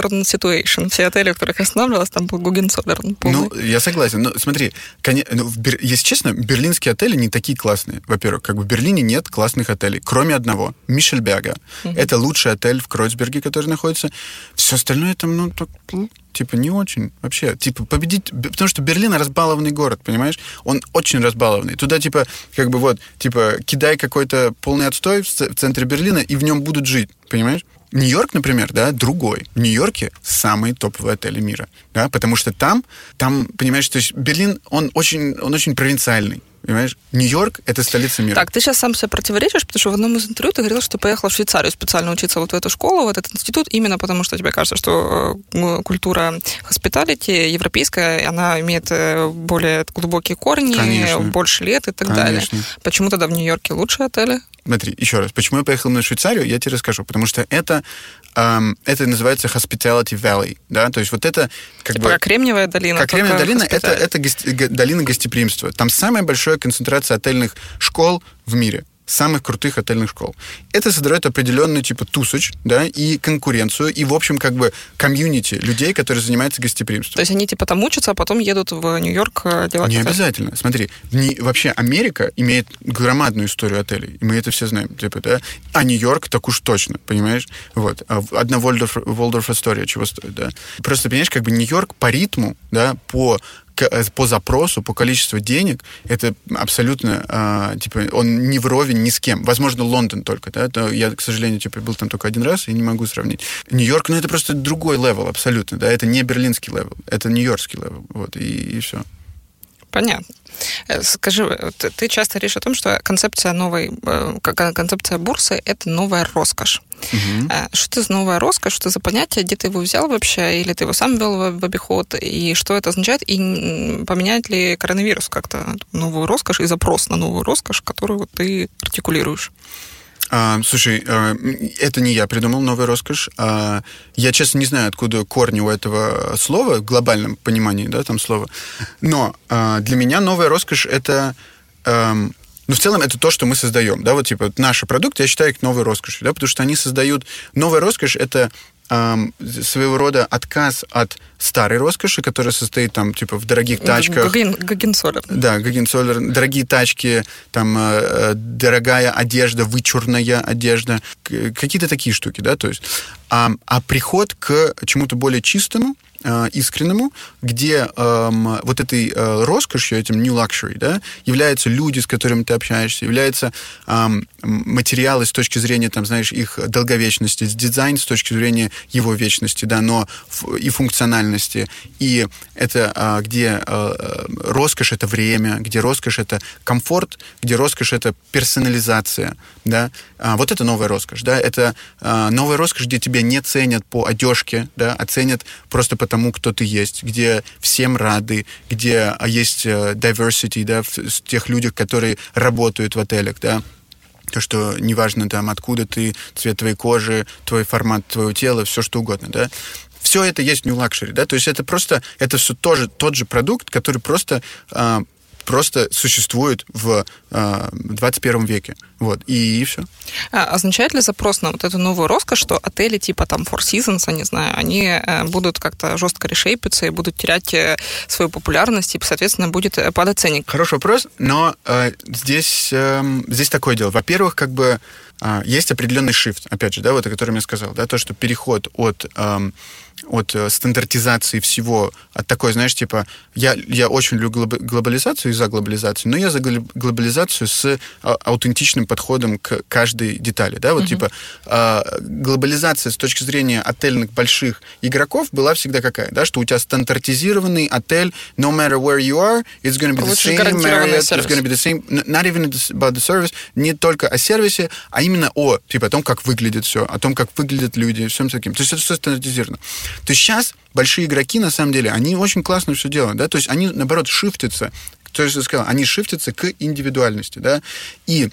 Гогенцоллерн situation, все отели, в которых я останавливалась, там был Гугенцоллерн. Ну, я согласен. Но смотри, ну, Бер... если честно, берлинские отели не такие классные. Во-первых, как бы в Берлине нет классных отелей, кроме одного, Мишельберга. Угу. Это лучший отель в Кройцберге, который находится. Все остальное там, ну, так, типа, не очень вообще. Типа, победить... Потому что Берлин разбалованный город, понимаешь? Он очень разбалованный. Туда, типа, как бы вот, типа, кидай какой-то полный отстой в центре Берлина, и в нем будут жить, понимаешь? Нью-Йорк, например, да, другой. В Нью-Йорке самые топовые отели мира, да, потому что там, там, понимаешь, то есть Берлин, он очень, он очень провинциальный. Понимаешь? Нью-Йорк — это столица мира. Так, ты сейчас сам себе противоречишь, потому что в одном из интервью ты говорил, что ты поехал в Швейцарию специально учиться вот в эту школу, в этот институт, именно потому что тебе кажется, что э, культура hospitality европейская, она имеет э, более глубокие корни, Конечно. больше лет и так Конечно. далее. Почему тогда в Нью-Йорке лучше отели? Смотри, еще раз, почему я поехал на Швейцарию, я тебе расскажу. Потому что это, эм, это называется Hospitality Valley, да, то есть вот это как типа бы... как Кремниевая долина. Как Кремниевая долина, это, это гости, долина гостеприимства. Там самая большая концентрация отельных школ в мире самых крутых отельных школ. Это создает определенный типа тусоч, да, и конкуренцию, и, в общем, как бы комьюнити людей, которые занимаются гостеприимством. То есть они типа там учатся, а потом едут в Нью-Йорк э, делать Не это? обязательно. Смотри, не, вообще Америка имеет громадную историю отелей, и мы это все знаем, типа, да, а Нью-Йорк так уж точно, понимаешь? Вот. А одна Волдорф, Волдорф история чего стоит, да. Просто, понимаешь, как бы Нью-Йорк по ритму, да, по по запросу, по количеству денег, это абсолютно, э, типа, он не вровень ни с кем. Возможно, Лондон только, да, то я, к сожалению, типа, был там только один раз и не могу сравнить. Нью-Йорк, ну, это просто другой level абсолютно, да, это не берлинский level, это нью-йоркский level, вот, и, и все. Понятно. Э, скажи, ты часто говоришь о том, что концепция новой, э, концепция бурсы – это новая роскошь. Угу. Что это за новая роскошь, что за понятие, где ты его взял вообще, или ты его сам ввел в обиход, и что это означает, и поменяет ли коронавирус как-то новую роскошь и запрос на новую роскошь, которую ты артикулируешь? А, слушай, а, это не я придумал новую роскошь. А, я, честно, не знаю, откуда корни у этого слова, в глобальном понимании, да, там слова. Но а, для меня новая роскошь это... А, ну, в целом, это то, что мы создаем, да, вот, типа, наш продукт, я считаю их новой роскошью, да, потому что они создают... Новая роскошь — это своего рода отказ от старой роскоши, которая состоит там типа в дорогих тачках. Гагенсолер. Да, Гагенсолер. Дорогие тачки, там э, э, дорогая одежда, вычурная одежда, какие-то такие штуки, да, то есть. А, а приход к чему-то более чистому, э, искреннему, где э, вот этой э, роскошью, этим new luxury, да, являются люди, с которыми ты общаешься, являются э, материалы с точки зрения, там, знаешь, их долговечности, дизайн с точки зрения его вечности, да, но и функциональности. И это э, где э, роскошь — это время, где роскошь — это комфорт, где роскошь — это персонализация, да. А, вот это новая роскошь, да, это новая роскошь, где тебя не ценят по одежке, да, а ценят просто потому, тому, кто ты есть, где всем рады, где а, есть э, diversity, да, в тех людях, которые работают в отелях, да, то, что неважно там, откуда ты, цвет твоей кожи, твой формат твоего тела, все что угодно, да, все это есть New Luxury, да, то есть это просто, это все тоже тот же продукт, который просто а, просто существует в э, 21 веке. Вот, и, и все. А, означает ли запрос на вот эту новую роскошь, что отели типа там Four Seasons, я не знаю, они э, будут как-то жестко решейпиться и будут терять э, свою популярность, и, соответственно, будет э, падать ценник? Хороший вопрос, но э, здесь, э, здесь такое дело. Во-первых, как бы э, есть определенный shift, опять же, да, вот о котором я сказал, да, то, что переход от... Э, от э, стандартизации всего, от такой, знаешь, типа, я, я очень люблю глобализацию и за глобализацию, но я за глобализацию с а, аутентичным подходом к каждой детали, да, вот uh-huh. типа э, глобализация с точки зрения отельных больших игроков была всегда какая, да, что у тебя стандартизированный отель, no matter where you are, it's going to be the same Marriott, it's going to be the same, not even about the service, не только о сервисе, а именно о, типа, о том, как выглядит все, о том, как выглядят люди, всем таким. То есть это все стандартизировано. То есть сейчас большие игроки, на самом деле, они очень классно все делают, да, то есть они, наоборот, шифтятся, то есть я сказал, они шифтятся к индивидуальности, да, и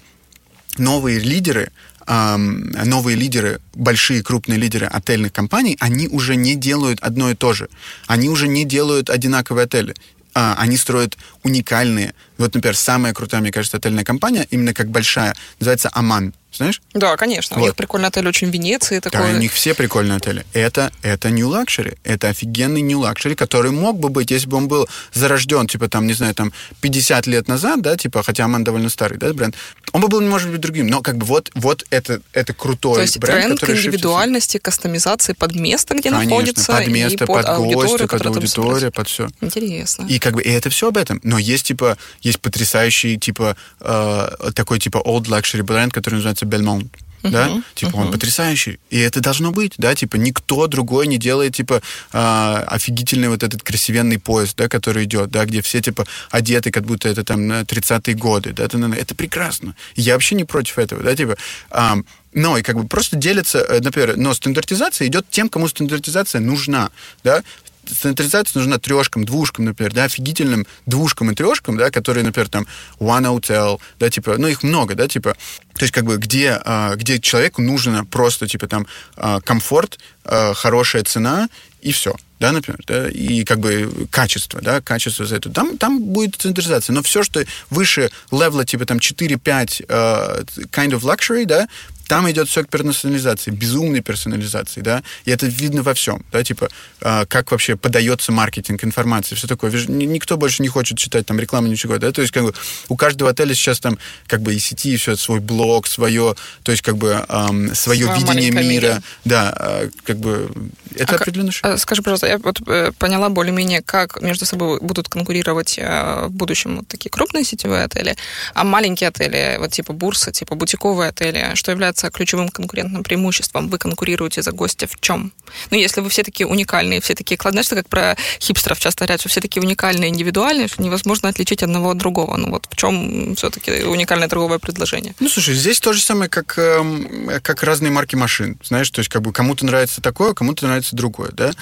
новые лидеры, новые лидеры, большие крупные лидеры отельных компаний, они уже не делают одно и то же. Они уже не делают одинаковые отели. А, они строят уникальные. Вот, например, самая крутая, мне кажется, отельная компания, именно как большая, называется Аман знаешь? Да, конечно. Вот. У них прикольный отель очень в Венеции. Такой... Да, у них все прикольные отели. Это, это New Luxury. Это офигенный New Luxury, который мог бы быть, если бы он был зарожден, типа, там, не знаю, там, 50 лет назад, да, типа, хотя Аман довольно старый, да, бренд, он бы был, может быть, другим. Но, как бы, вот, вот это, это крутой То есть бренд, тренд который к индивидуальности, шифтится. кастомизации под место, где Конечно, находится. под место, и под, под гостя, под аудиторию, под все. Интересно. И, как бы, и это все об этом. Но есть, типа, есть потрясающий, типа, э, такой, типа, old luxury бренд, который называется Belmont uh-huh, да, типа uh-huh. он потрясающий, и это должно быть, да, типа никто другой не делает, типа э, офигительный вот этот красивенный поезд, да, который идет, да, где все типа одеты, как будто это там 30-е годы, да, это, это прекрасно. Я вообще не против этого, да, типа. Э, но и как бы просто делятся, э, например, но стандартизация идет тем, кому стандартизация нужна, да, стандартизация нужна трешкам, двушкам, например, да, офигительным двушкам и трешкам, да, которые, например, там One Hotel, да, типа, ну, их много, да, типа, то есть, как бы, где, а, где человеку нужно просто, типа, там, а, комфорт, а, хорошая цена и все, да, например, да, и как бы качество, да, качество за это. Там, там будет централизация, но все, что выше левела, типа там 4-5 uh, kind of luxury, да, там идет все к персонализации, безумной персонализации, да, и это видно во всем, да, типа, э, как вообще подается маркетинг, информация, все такое. Никто больше не хочет читать там рекламу, ничего, да, то есть как бы у каждого отеля сейчас там как бы и сети, и все, свой блог, свое, то есть как бы эм, свое Своя видение мира, мира, да, э, как бы это а определенно. А, скажи, пожалуйста, я вот э, поняла более-менее, как между собой будут конкурировать э, в будущем вот такие крупные сетевые отели, а маленькие отели, вот типа бурса, типа бутиковые отели, что является ключевым конкурентным преимуществом? Вы конкурируете за гостя в чем? Ну, если вы все такие уникальные, все такие, знаешь, как про хипстеров часто говорят, что все такие уникальные, индивидуальные, что невозможно отличить одного от другого. Ну вот в чем все-таки уникальное торговое предложение? Ну, слушай, здесь то же самое, как, э, как разные марки машин. Знаешь, то есть как бы кому-то нравится такое, кому-то нравится другое, да.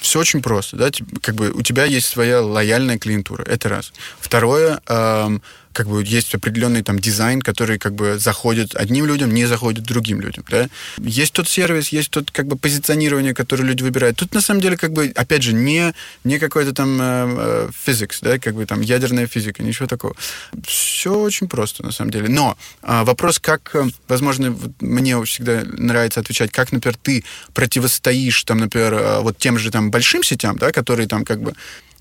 Все очень просто, да, как бы у тебя есть своя лояльная клиентура, это раз. Второе, эм, как бы есть определенный там дизайн, который как бы заходит одним людям, не заходит другим людям, да. Есть тот сервис, есть тот как бы позиционирование, которое люди выбирают. Тут на самом деле как бы, опять же, не, не какой-то там э, physics, да, как бы там ядерная физика, ничего такого. Все очень просто на самом деле. Но э, вопрос, как, э, возможно, мне всегда нравится отвечать, как, например, ты противостоишь там, например, э, вот тем же там большим сетям, да, которые там как бы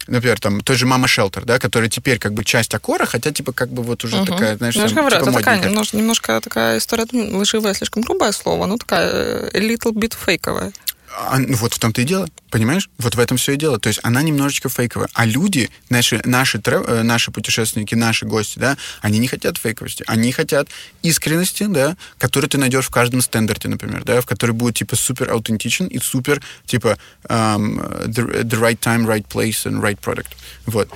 например, там, той же Мама Шелтер, да, которая теперь как бы часть Акора, хотя, типа, как бы вот уже угу. такая, знаешь, ну, там, говорю, типа, это такая, немножко, немножко такая история, ну, лживая, слишком грубое слово, но такая э, little bit фейковая. А, ну, вот в том-то и дело, понимаешь? Вот в этом все и дело. То есть она немножечко фейковая. А люди, наши, наши, э, наши путешественники, наши гости, да, они не хотят фейковости. Они хотят искренности, да, которую ты найдешь в каждом стандарте, например, да, в который будет, типа, супер аутентичен и супер, типа, um, the, the right time, right place and right product. Вот.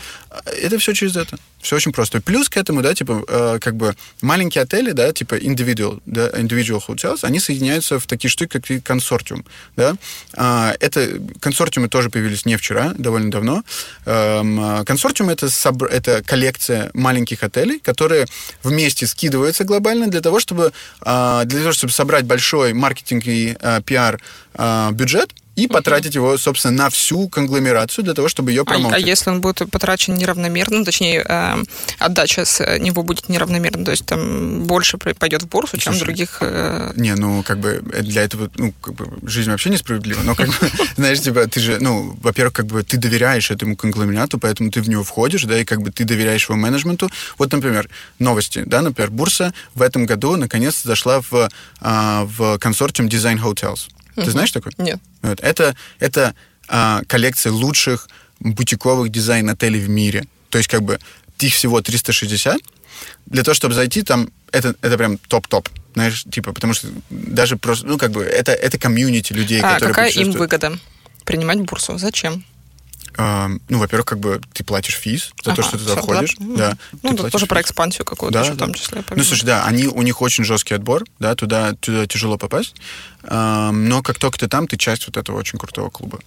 Это все через это. Все очень просто. Плюс к этому, да, типа, э, как бы маленькие отели, да, типа individual, да, individual hotels, они соединяются в такие штуки, как консорциум, да. А, это консорциумы тоже появились не вчера, довольно давно. Эм, консорциум это, собр... это коллекция маленьких отелей, которые вместе скидываются глобально для того, чтобы, а, для того, чтобы собрать большой маркетинг и а, пиар а, бюджет, и потратить его, собственно, на всю конгломерацию для того, чтобы ее А, промоутить. а если он будет потрачен неравномерно, точнее, э, отдача с него будет неравномерна, то есть там больше пойдет в бурсу, чем Слушай, других... э, Не, ну, как бы, э, для этого, ну, как бы, жизнь вообще несправедлива. Но, как бы, знаешь, типа, ты же, ну, во-первых, как бы, ты доверяешь этому конгломерату, поэтому ты в него входишь, да, и как бы ты доверяешь его менеджменту. Вот, например, новости, да, например, Бурса в этом году наконец-то зашла в, а, в консорциум Design Hotels. Ты знаешь такой? Нет. Вот. Это, это а, коллекция лучших бутиковых дизайн-отелей в мире. То есть, как бы, их всего 360. Для того, чтобы зайти, там, это, это прям топ-топ. Знаешь, типа, потому что даже просто, ну, как бы, это, это комьюнити людей, А которые какая им выгода? Принимать бурсу. Зачем? Ну, во-первых, как бы, ты платишь физ за то, Ага, что ты туда входишь. да. Да. Ну, Ты это платишь тоже про физ. экспансию какую-то Да, еще в том числе. Ну, помимо. слушай, да, они, у них очень жесткий отбор, да, туда, туда тяжело попасть. Но как только ты там, ты часть вот этого очень крутого клуба.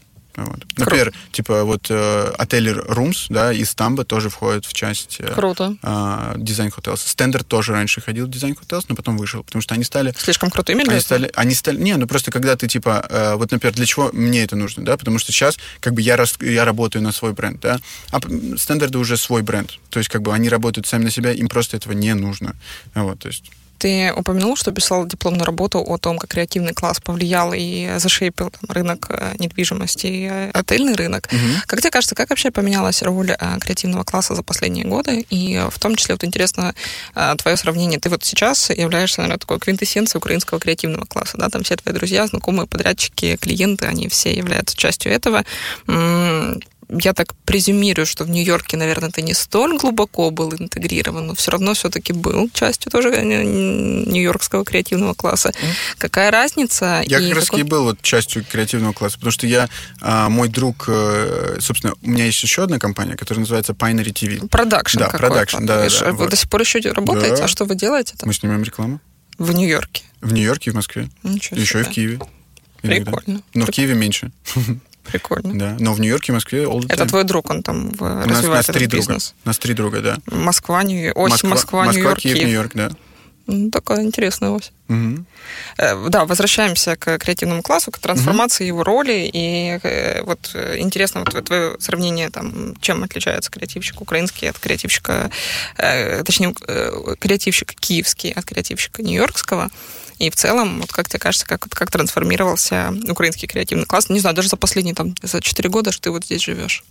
Вот. Например, типа вот э, отель Rooms, да, из Тамбы тоже входит в часть э, Круто. а, Design Hotels. Стендер тоже раньше ходил в Design Hotels, но потом вышел, потому что они стали... Слишком крутыми Они стали, они стали, не, ну просто когда ты типа, э, вот, например, для чего мне это нужно, да, потому что сейчас как бы я, рас, я работаю на свой бренд, да, а стендерды уже свой бренд, то есть как бы они работают сами на себя, им просто этого не нужно, вот, то есть Ты упомянул, что писал дипломную работу о том, как креативный класс повлиял и зашейпил там, рынок э, недвижимости и э, отельный рынок. Как тебе кажется, как вообще поменялась роль э, креативного класса за последние годы? И в том числе, вот интересно твое сравнение. Ты вот сейчас являешься, наверное, такой квинтэссенцией украинского креативного класса. Да? Там все твои друзья, знакомые, подрядчики, клиенты, они все являются частью этого. Я так презюмирую, что в Нью-Йорке, наверное, ты не столь глубоко был интегрирован, но все равно все-таки был частью тоже э, нью-йоркского креативного класса. Какая разница? Я и как раз какой- и был вот частью креативного класса, потому что я, а, мой друг, э, собственно, у меня есть еще одна компания, которая называется Pinery TV. Продакшн Да, продакшн, да, да, да, Вы вот. до сих пор еще работаете? Да. А что вы делаете там? Мы снимаем рекламу В Нью-Йорке. в Нью-Йорке и в Москве, Ничего еще и в Киеве. иногда. Прикольно. Но в Киеве меньше, Прикольно. да. Но в Нью-Йорке и Москве all Это твой друг, он там в- У нас, развивает нас этот три друга. бизнес. У нас три друга, да. Москва, Нью- ось Москва, Нью-Йорк, Киев. Нью-Йорк, да. Ну, такая интересная ось. Э, Да, возвращаемся к креативному классу, к трансформации его роли. И э, вот э, интересно вот твое сравнение, там, чем отличается креативщик украинский от креативщика, э, точнее, э, креативщик киевский от креативщика нью-йоркского. И в целом, вот как тебе кажется, как, как трансформировался украинский креативный класс? Не знаю, даже за последние там, за 4 года, что ты вот здесь живешь.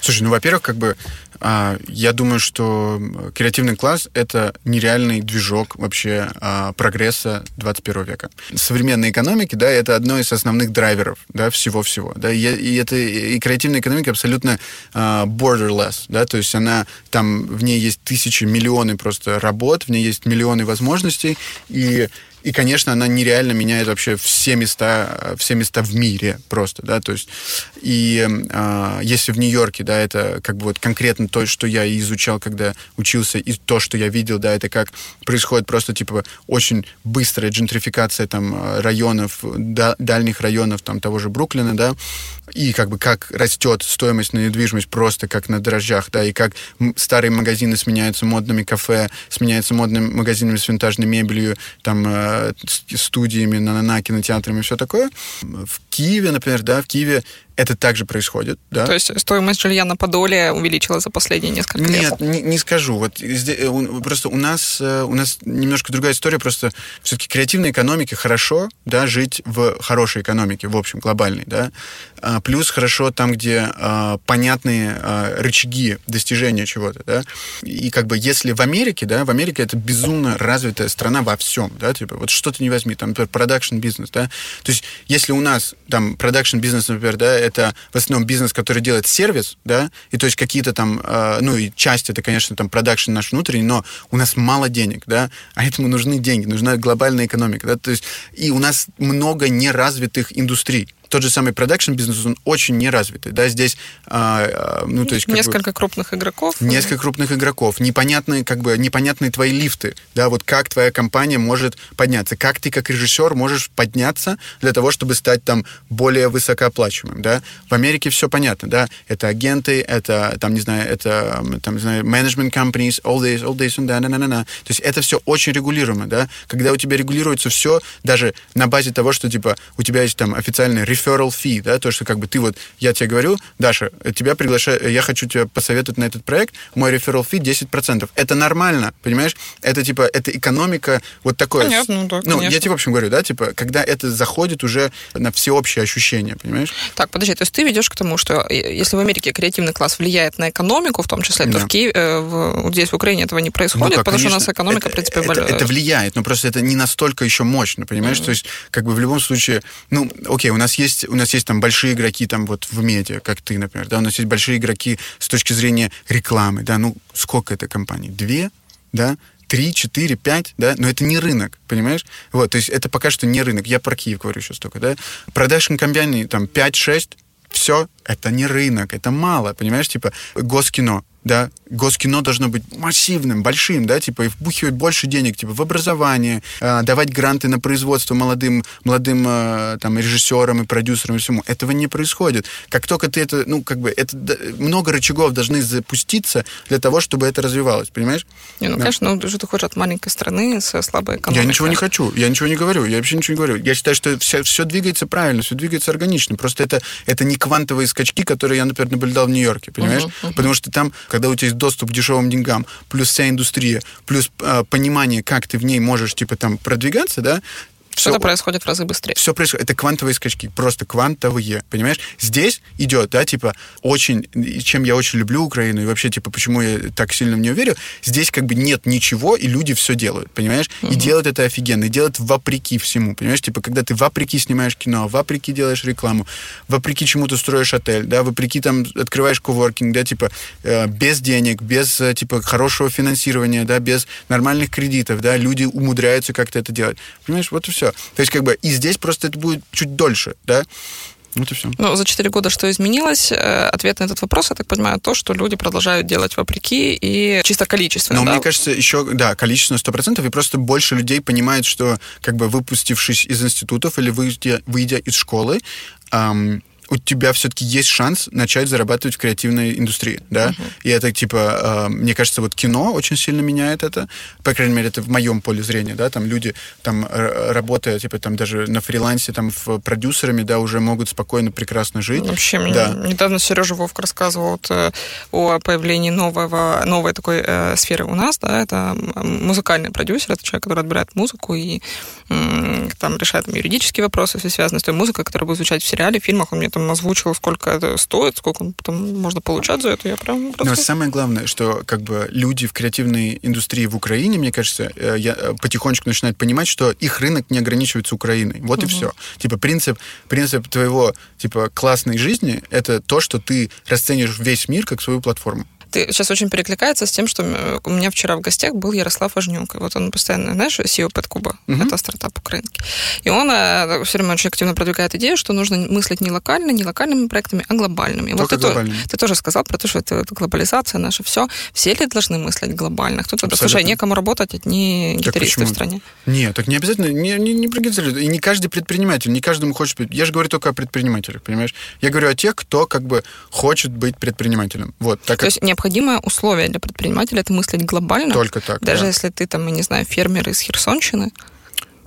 Слушай, ну, во-первых, как бы, а, я думаю, что креативный класс — это нереальный движок вообще а, прогресса 21 века. Современной экономики, да, это одно из основных драйверов, да, всего-всего, да, и, и это, и креативная экономика абсолютно а, borderless, да, то есть она, там, в ней есть тысячи, миллионы просто работ, в ней есть миллионы возможностей, и и, конечно, она нереально меняет вообще все места, все места в мире просто, да, то есть и э, если в Нью-Йорке, да, это как бы вот конкретно то, что я изучал, когда учился, и то, что я видел, да, это как происходит просто, типа, очень быстрая джентрификация там э, районов, да- дальних районов там того же Бруклина, да, и как бы как растет стоимость на недвижимость просто как на дрожжах, да, и как старые магазины сменяются модными кафе, сменяются модными магазинами с винтажной мебелью, там, э, студиями, на-на-на, кинотеатрами и все такое. В Киеве, например, да, в Киеве это также происходит, да. То есть стоимость жилья на Подоле увеличилась за последние несколько лет? Нет, не, не скажу. Вот здесь, э, просто у нас, э, у нас немножко другая история. Просто все-таки креативной экономике хорошо, да, жить в хорошей экономике, в общем, глобальной, да. А, Плюс хорошо там, где а, понятные а, рычаги достижения чего-то, да. И как бы если в Америке, да, в Америке это безумно развитая страна во всем, да, типа вот что ты не возьми, там, например, продакшн бизнес, да. То есть если у нас там продакшн бизнес, например, да, это в основном бизнес, который делает сервис, да, и то есть какие-то там, э, ну и часть это, конечно, там продакшн наш внутренний, но у нас мало денег, да, а этому нужны деньги, нужна глобальная экономика, да, то есть и у нас много неразвитых индустрий. Тот же самый продакшн бизнес, он очень неразвитый, да, здесь, а, а, ну, то есть... как бы- Несколько крупных игроков. Несколько крупных игроков, непонятные, как бы, непонятные твои лифты, да, вот как твоя компания может подняться, как ты как режиссер можешь подняться для того, чтобы стать там более высокооплачиваемым, да. В Америке все понятно, да, это агенты, это, там, не знаю, это, там, не знаю, management companies, all this, all this, and that, na, na, na, na. То есть это все очень регулируемо, да. Когда у тебя регулируется все, даже на базе того, что, типа, у тебя есть там официальный реферал, referral fee, да, то, что как бы ты вот, я тебе говорю, Даша, тебя приглашаю, я хочу тебя посоветовать на этот проект, мой referral fee 10%. Это нормально, понимаешь? Это типа, это экономика вот такое. Понятно, да, Ну, конечно. я тебе в общем говорю, да, типа, когда это заходит уже на всеобщее ощущение, понимаешь? Так, подожди, то есть ты ведешь к тому, что если в Америке креативный класс влияет на экономику, в том числе, то Да. в Киеве, э, в- здесь в Украине этого не Ну, происходит, как, потому что у нас конечно, экономика, это, в принципе, это, более- это влияет, но просто это не настолько еще мощно, понимаешь? То есть, как бы в любом случае, ну, окей, у нас есть, у нас есть там большие игроки там вот в медиа, как ты, например, да, у нас есть большие игроки с точки зрения рекламы, да, ну, сколько это компаний? Две, да? Три, четыре, пять, да, но это не рынок, понимаешь? Вот, то есть это пока что не рынок. Я про Киев говорю сейчас только, да. Продажных компаний там 5-6, все, это не рынок, это мало, понимаешь, типа госкино, да, госкино должно быть массивным, большим, да, типа, и вбухивать больше денег, типа, в образование, э, давать гранты на производство молодым, молодым э, там, режиссерам и продюсерам и всему. Этого не происходит. Как только ты это, ну, как бы, это много рычагов должны запуститься для того, чтобы это развивалось, понимаешь? Не, ну, Да. конечно, ну, же ты хочешь от маленькой страны с слабой экономикой. Я ничего не хочу, я ничего не говорю, я вообще ничего не говорю. Я считаю, что все, все двигается правильно, все двигается органично. Просто это, это не квантовые скачки, которые я, например, наблюдал в Нью-Йорке, понимаешь? Потому что там, когда у тебя есть доступ к дешевым деньгам, плюс вся индустрия, плюс э, понимание, как ты в ней можешь, типа, там, продвигаться, да, Что-то происходит в разы быстрее. все происходит. Это квантовые скачки, просто квантовые, понимаешь? Здесь идет, да, типа, очень, чем я очень люблю Украину, и вообще, типа, почему я так сильно в нее верю, здесь как бы нет ничего, и люди все делают, понимаешь? И делают это офигенно, и делают вопреки всему, понимаешь? Типа, когда ты вопреки снимаешь кино, вопреки делаешь рекламу, вопреки чему-то строишь отель, да, вопреки там открываешь коворкинг, да, типа, э, без денег, без, э, типа, хорошего финансирования, да, без нормальных кредитов, да, люди умудряются как-то это делать. Понимаешь, вот и все. То есть, как бы, и здесь просто это будет чуть дольше, да. Вот и все. Ну, за 4 года что изменилось? Э, Ответ на этот вопрос, я так понимаю, то, что люди продолжают делать вопреки и чисто количественно. Но да? мне кажется, еще, да, количественно 100%, и просто больше людей понимает, что, как бы, выпустившись из институтов или выйдя, выйдя из школы, ам, у тебя все-таки есть шанс начать зарабатывать в креативной индустрии, да, и это, типа, э, мне кажется, вот кино очень сильно меняет это, по крайней мере, это в моем поле зрения, да, там люди, там, р- работая, типа, там, даже на фрилансе, там, в продюсерами, да, уже могут спокойно, прекрасно жить. Вообще, мне Да. недавно Сережа Вовк рассказывал вот, э, о появлении нового, новой такой э, сферы у нас, да, это музыкальный продюсер, это человек, который отбирает музыку и там решает там, юридические вопросы, все связанные с той музыкой, которая будет звучать в сериале, в фильмах. Он мне там озвучил, сколько это стоит, сколько потом можно получать за это. Я прям Но просто... самое главное, что как бы люди в креативной индустрии в Украине, мне кажется, э, я, э, потихонечку начинают понимать, что их рынок не ограничивается Украиной. Вот и все. Типа принцип, принцип твоего типа классной жизни это то, что ты расценишь весь мир как свою платформу. Ты сейчас очень перекликается с тем, что э, у меня вчера в гостях был Ярослав Важнюк. И вот он постоянно, знаешь, CEO Пэткуба. Это стартап украинский. И он э, все время очень активно продвигает идею, что нужно мыслить не локально, не локальными проектами, а глобальными. вот Только ты, то- глобальными. ты тоже сказал про то, что это, это глобализация наша, все. Все ли должны мыслить глобально? Кто-то, да, слушай, некому работать, одни гитаристы в стране. Нет, так не обязательно, не, не, не про гитаристов. И не каждый предприниматель, не каждому хочет быть. Я же говорю только о предпринимателях, понимаешь? Я говорю о тех, кто как бы хочет быть предпринимателем. Вот, так То как есть необходимое условие для предпринимателя это мыслить глобально. только так. Даже да. если ты там, я не знаю, фермер из Херсонщины,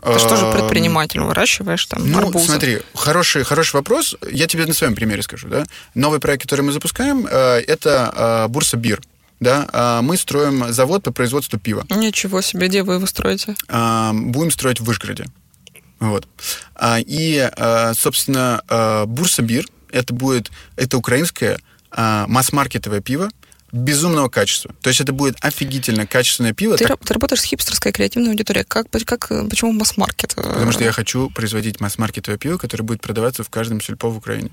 ты же тоже Эм, предприниматель, выращиваешь там Ну, арбузы. смотри, хороший, хороший вопрос. Я тебе на своем примере скажу. Да? Новый проект, который мы запускаем, э, это э, Бурса Бир. Да? А Мы строим завод по производству пива. Ничего себе, где вы его строите? Будем строить в Вышгороде. Вот. И, э, собственно, э, Бурса Бир это будет, это украинское масс-маркетовое пиво безумного качества. То есть это будет офигительно качественное пиво. Ты, так- ты работаешь с хипстерской креативной аудиторией. Как, как, э, почему масс-маркет? Потому что я хочу производить масс-маркетовое пиво, которое будет продаваться в каждом сельпо в Украине.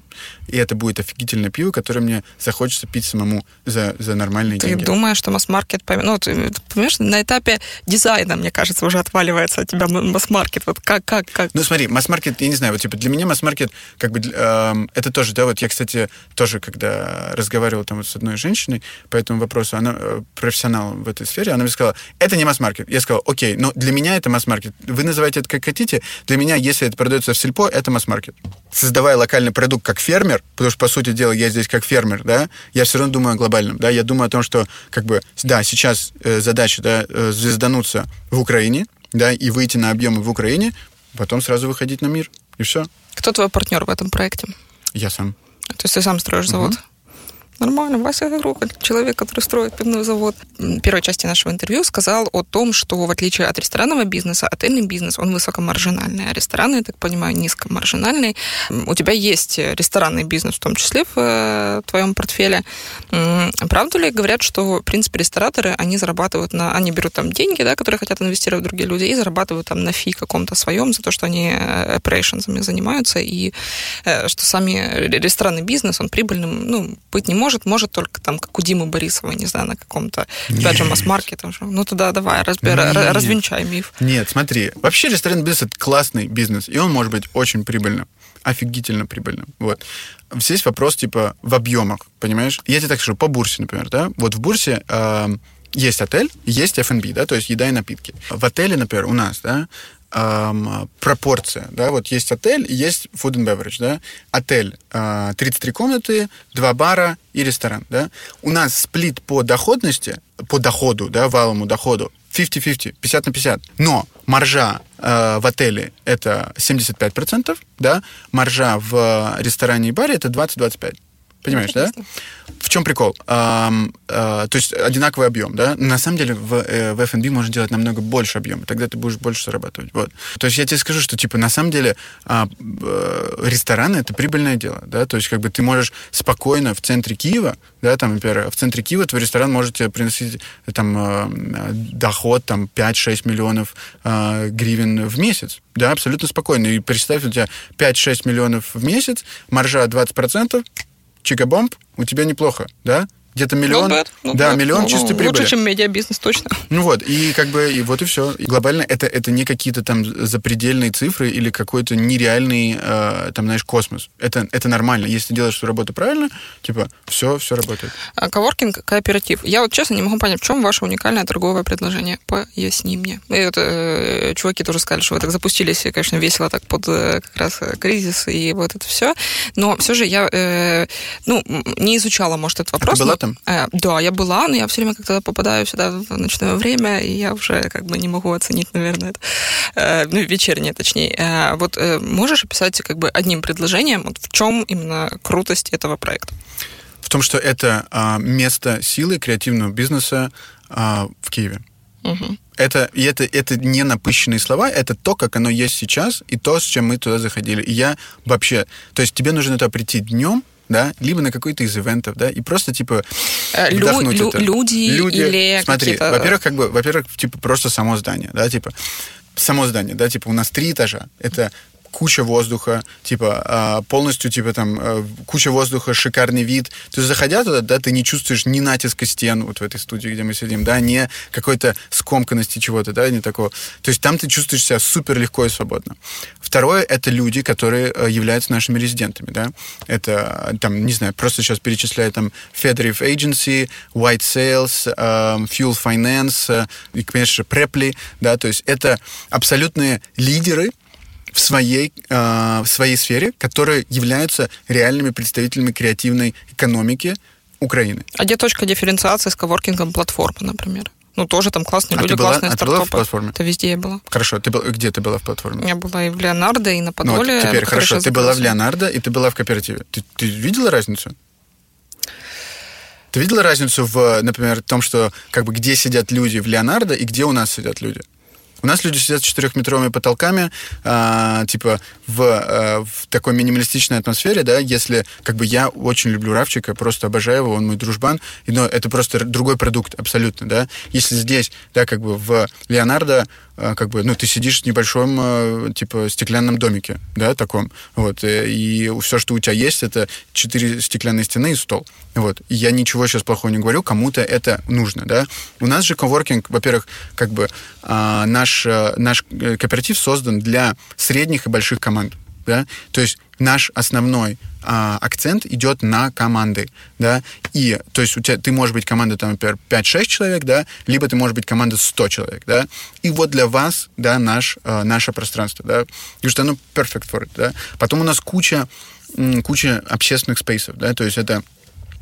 И это будет офигительное пиво, которое мне захочется пить самому за, за нормальные Ты деньги. думаешь, что масс-маркет... Ну, ты, ты понимаешь, на этапе дизайна, мне кажется, уже отваливается от тебя масс-маркет. Вот как, как, как? Ну, смотри, масс-маркет, я не знаю, вот, типа, для меня масс-маркет, как бы, эм, это тоже, да, вот я, кстати, тоже, когда разговаривал там вот с одной женщиной по этому вопросу, она э, профессионал в этой сфере, она мне сказала, это не масс-маркет. Я сказал, окей, но для меня это масс-маркет. Вы называете это как хотите, для меня, если это продается в сельпо, это масс-маркет. Создавая локальный продукт как фермер, потому что, по сути дела, я здесь как фермер, да, я все равно думаю о глобальном, да, я думаю о том, что, как бы, да, сейчас э, задача, да, э, звездануться в Украине, да, и выйти на объемы в Украине, потом сразу выходить на мир. И все. Кто твой партнер в этом проекте? Я сам. То есть ты сам строишь завод? Нормально, Вася Гроголь, человек, который строит пивной завод. В первой части нашего интервью сказал о том, что в отличие от ресторанного бизнеса, отельный бизнес, он высокомаржинальный, а рестораны, я так понимаю, низкомаржинальный. У тебя есть ресторанный бизнес в том числе в э, твоем портфеле. Правда ли говорят, что, в принципе, рестораторы, они зарабатывают на... Они берут там деньги, да, которые хотят инвестировать в другие люди, и зарабатывают там на фи каком-то своем за то, что они э, operations занимаются, и э, что сами ресторанный бизнес, он прибыльным, ну, быть не может, может только там, как у Димы Борисова, не знаю, на каком-то, опять же, масс-маркете. Ну, туда давай, разбер, Нет. развенчай миф. Нет, смотри, вообще ресторанный бизнес – это классный бизнес, и он может быть очень прибыльным офигительно прибыльным. Вот. Здесь вопрос, типа, в объемах, понимаешь? Я тебе так скажу, по бурсе, например, да? Вот в бурсе э, есть отель, есть F&B, да, то есть еда и напитки. В отеле, например, у нас, да, эм, пропорция, да, вот есть отель, есть food and beverage, да, отель э, 33 комнаты, два бара и ресторан, да. У нас сплит по доходности, по доходу, да, валовому доходу 50-50, 50 на 50. Но маржа э, в отеле это 75%, да, маржа в ресторане и баре это 20-25. Понимаешь, да? В чем прикол? Э, то есть одинаковый объем, да? На самом деле в, э, в F&B можно делать намного больше объема, тогда ты будешь больше зарабатывать. Вот. То есть я тебе скажу, что типа на самом деле э, э, рестораны это прибыльное дело, да? То есть как бы ты можешь спокойно в центре Киева, да, там, например, в центре Киева твой ресторан может тебе приносить там доход там 5-6 миллионов гривен в месяц, да, абсолютно спокойно. И представь, у тебя 5-6 миллионов в месяц, маржа 20%, чикабомб, у тебя неплохо, да? Где-то миллион. Not bad, not да, bad. миллион ну, чистой прибыли. Лучше, чем медиабизнес, точно. Ну вот, и как бы, и вот и все. И глобально это, это не какие-то там запредельные цифры или какой-то нереальный, э, там, знаешь, космос. Это, это нормально. Если ты делаешь свою работу правильно, типа, все, все работает. А, коворкинг, кооператив. Я вот честно не могу понять, в чем ваше уникальное торговое предложение. Поясни мне. И вот э, чуваки тоже сказали, что вы так запустились, конечно, весело так под э, как раз кризис и вот это все. Но все же я, э, ну, не изучала, может, этот вопрос. Ты была там? Э, да, я была, но я все время как-то попадаю сюда в ночное время, и я уже как бы не могу оценить, наверное, это. Э, ну, вечернее, точнее. Э, вот э, можешь описать как бы одним предложением, вот в чем именно крутость этого проекта? В том, что это а, место силы креативного бизнеса а, в Киеве. Угу. Это, и это, это не напыщенные слова, это то, как оно есть сейчас, и то, с чем мы туда заходили. И я вообще... То есть тебе нужно туда прийти днем, да, либо на какой-то из ивентов, да, и просто, типа, Лю- вдохнуть лю- это. люди, Люди, или смотри, какие-то- во-первых, как бы, во-первых, типа, просто само здание, да, типа, само здание, да, типа, у нас три этажа, это куча воздуха, типа, а, полностью, типа, там, э, куча воздуха, шикарный вид. То есть, заходя туда, да, ты не чувствуешь ни натиска стен, вот в этой студии, где мы сидим, да, ни какой-то скомканности чего-то, да, не такого. То есть, там ты чувствуешь себя супер легко и свободно. Второе, это люди, которые э, являются нашими резидентами, да. Это, э, там, не знаю, просто сейчас перечисляю, там, Federiv Agency, White Sales, Fuel Finance, и, конечно, Preply, да, то есть, это абсолютные лидеры, в своей, э, в своей сфере, которые являются реальными представителями креативной экономики Украины. А где точка дифференциации с коворкингом платформы, например? Ну, тоже там классные А люди, была- классные а ты была в стартапы. платформе? Это везде я была. Хорошо, ты был, где ты была в платформе? Я была и в Леонардо, и на Ну, Подоле. вот теперь, в хорошо, ты была в. Леонардо, и ты была в кооперативе. Ты, ты видела разницу? Ты видела разницу в, например, том, что как бы где сидят люди в Леонардо и где у нас сидят люди? У нас люди сидят с четырехметровыми потолками, а, типа в, а, в такой минималистичной атмосфере, да, если как бы я очень люблю Равчика, просто обожаю его, он мой дружбан, но это просто другой продукт абсолютно, да. Если здесь, да, как бы в Леонардо, как бы, ну, ты сидишь в небольшом, а, типа, стеклянном домике, да, таком, вот, э, и все, что у тебя есть, это четыре стеклянные стены и стол, вот. И я ничего сейчас плохого не говорю, кому-то это нужно, да. У нас же коворкинг, во-первых, как бы а, наш, а, наш э, кооператив создан для средних и больших команд, да, то есть наш основной а, акцент идет на команды, да, и, то есть у тебя, ты можешь быть команда, там, например, 5-6 человек, да, либо ты можешь быть команда 100 человек, да, и вот для вас, да, наш, а, наше пространство, да, потому что оно perfect for it, да. Потом у нас куча, куча общественных спейсов, да, то есть это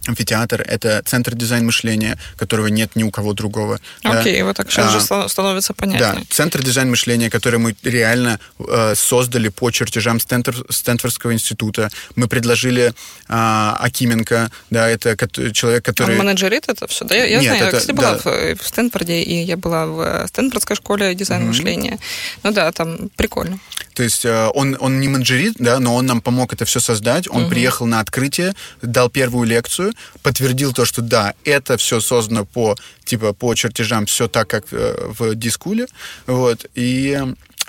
Амфитеатр — это центр дизайн мышления, которого нет ни у кого другого. Окей, да? вот так сейчас а, же становится понятнее. Да, центр дизайн мышления, который мы реально э, создали по чертежам Стэнфор, Стэнфордского института. Мы предложили э, Акименко, да, это человек, который... Он менеджерит это все, да? Я, я нет, знаю, это, я, кстати, была да. в, в Стэнфорде, и я была в Стэнфордской школе дизайн mm-hmm. мышления. Ну да, там прикольно. То есть э, он, он не менеджерит, да, но он нам помог это все создать. Он угу. приехал на открытие, дал первую лекцию, подтвердил то, что да, это все создано по типа по чертежам, все так, как э, в дискуле. Вот. И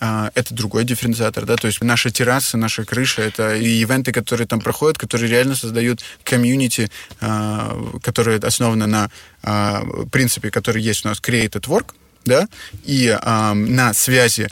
а, это другой дифференциатор, да, то есть наши террасы, наша крыша, это и ивенты, которые там проходят, которые реально создают комьюнити, а, которые основаны на а, принципе, который есть у нас Created Work, да, и на связи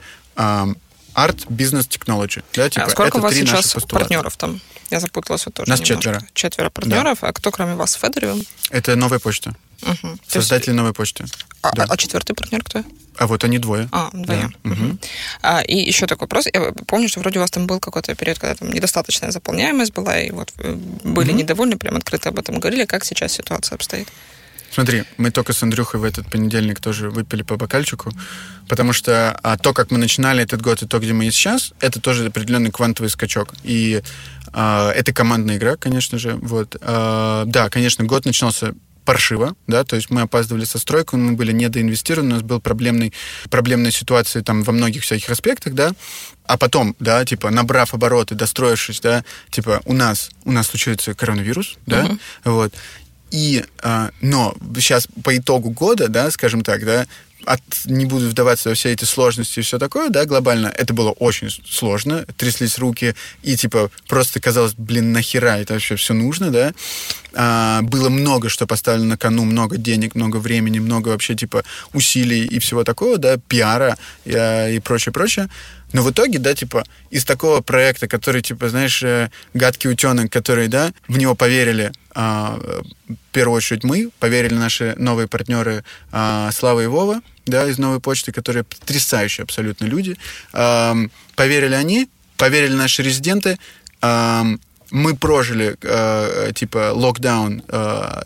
Art Business Technology. Да, типа, а сколько у вас сейчас партнеров там? Я запуталась вот тоже Нас немножко. четверо. Четверо партнеров. Да. А кто кроме вас Федориум? Это новая почта. Угу. Создатели есть... новой почты. А, да. а четвертый партнер кто? А вот они двое. А, вдвоем. Да. Угу. А, и еще такой вопрос. Я помню, что вроде у вас там был какой-то период, когда там недостаточная заполняемость была, и вот э, были угу. недовольны, прям открыто об этом говорили. Как сейчас ситуация обстоит? Смотри, мы только с Андрюхой в этот понедельник тоже выпили по бокальчику, потому что а, то, как мы начинали этот год, и то, где мы есть сейчас, это тоже определенный квантовый скачок. И а, это командная игра, конечно же. Вот. А, да, конечно, год начинался паршиво, да, то есть мы опаздывали со стройкой, мы были недоинвестированы, у нас был проблемный, проблемная ситуация там во многих всяких аспектах, да, а потом, да, типа, набрав обороты, достроившись, да, типа, у нас, у нас случается коронавирус, да, uh-huh. вот, и, э, но сейчас по итогу года, да, скажем так, да, от, не буду вдаваться во все эти сложности и все такое, да, глобально, это было очень сложно, тряслись руки, и, типа, просто казалось, блин, нахера это вообще все нужно, да, а, было много, что поставлено на кону, много денег, много времени, много вообще, типа, усилий и всего такого, да, пиара и, и прочее, прочее, но в итоге, да, типа, из такого проекта, который, типа, знаешь, э, гадкий утенок, который, да, в него поверили, а, в первую очередь мы, поверили наши новые партнеры а, Слава и Вова, да, из новой почты, которые потрясающие абсолютно люди. А, поверили они, поверили наши резиденты, а, мы прожили, э, типа, локдаун э,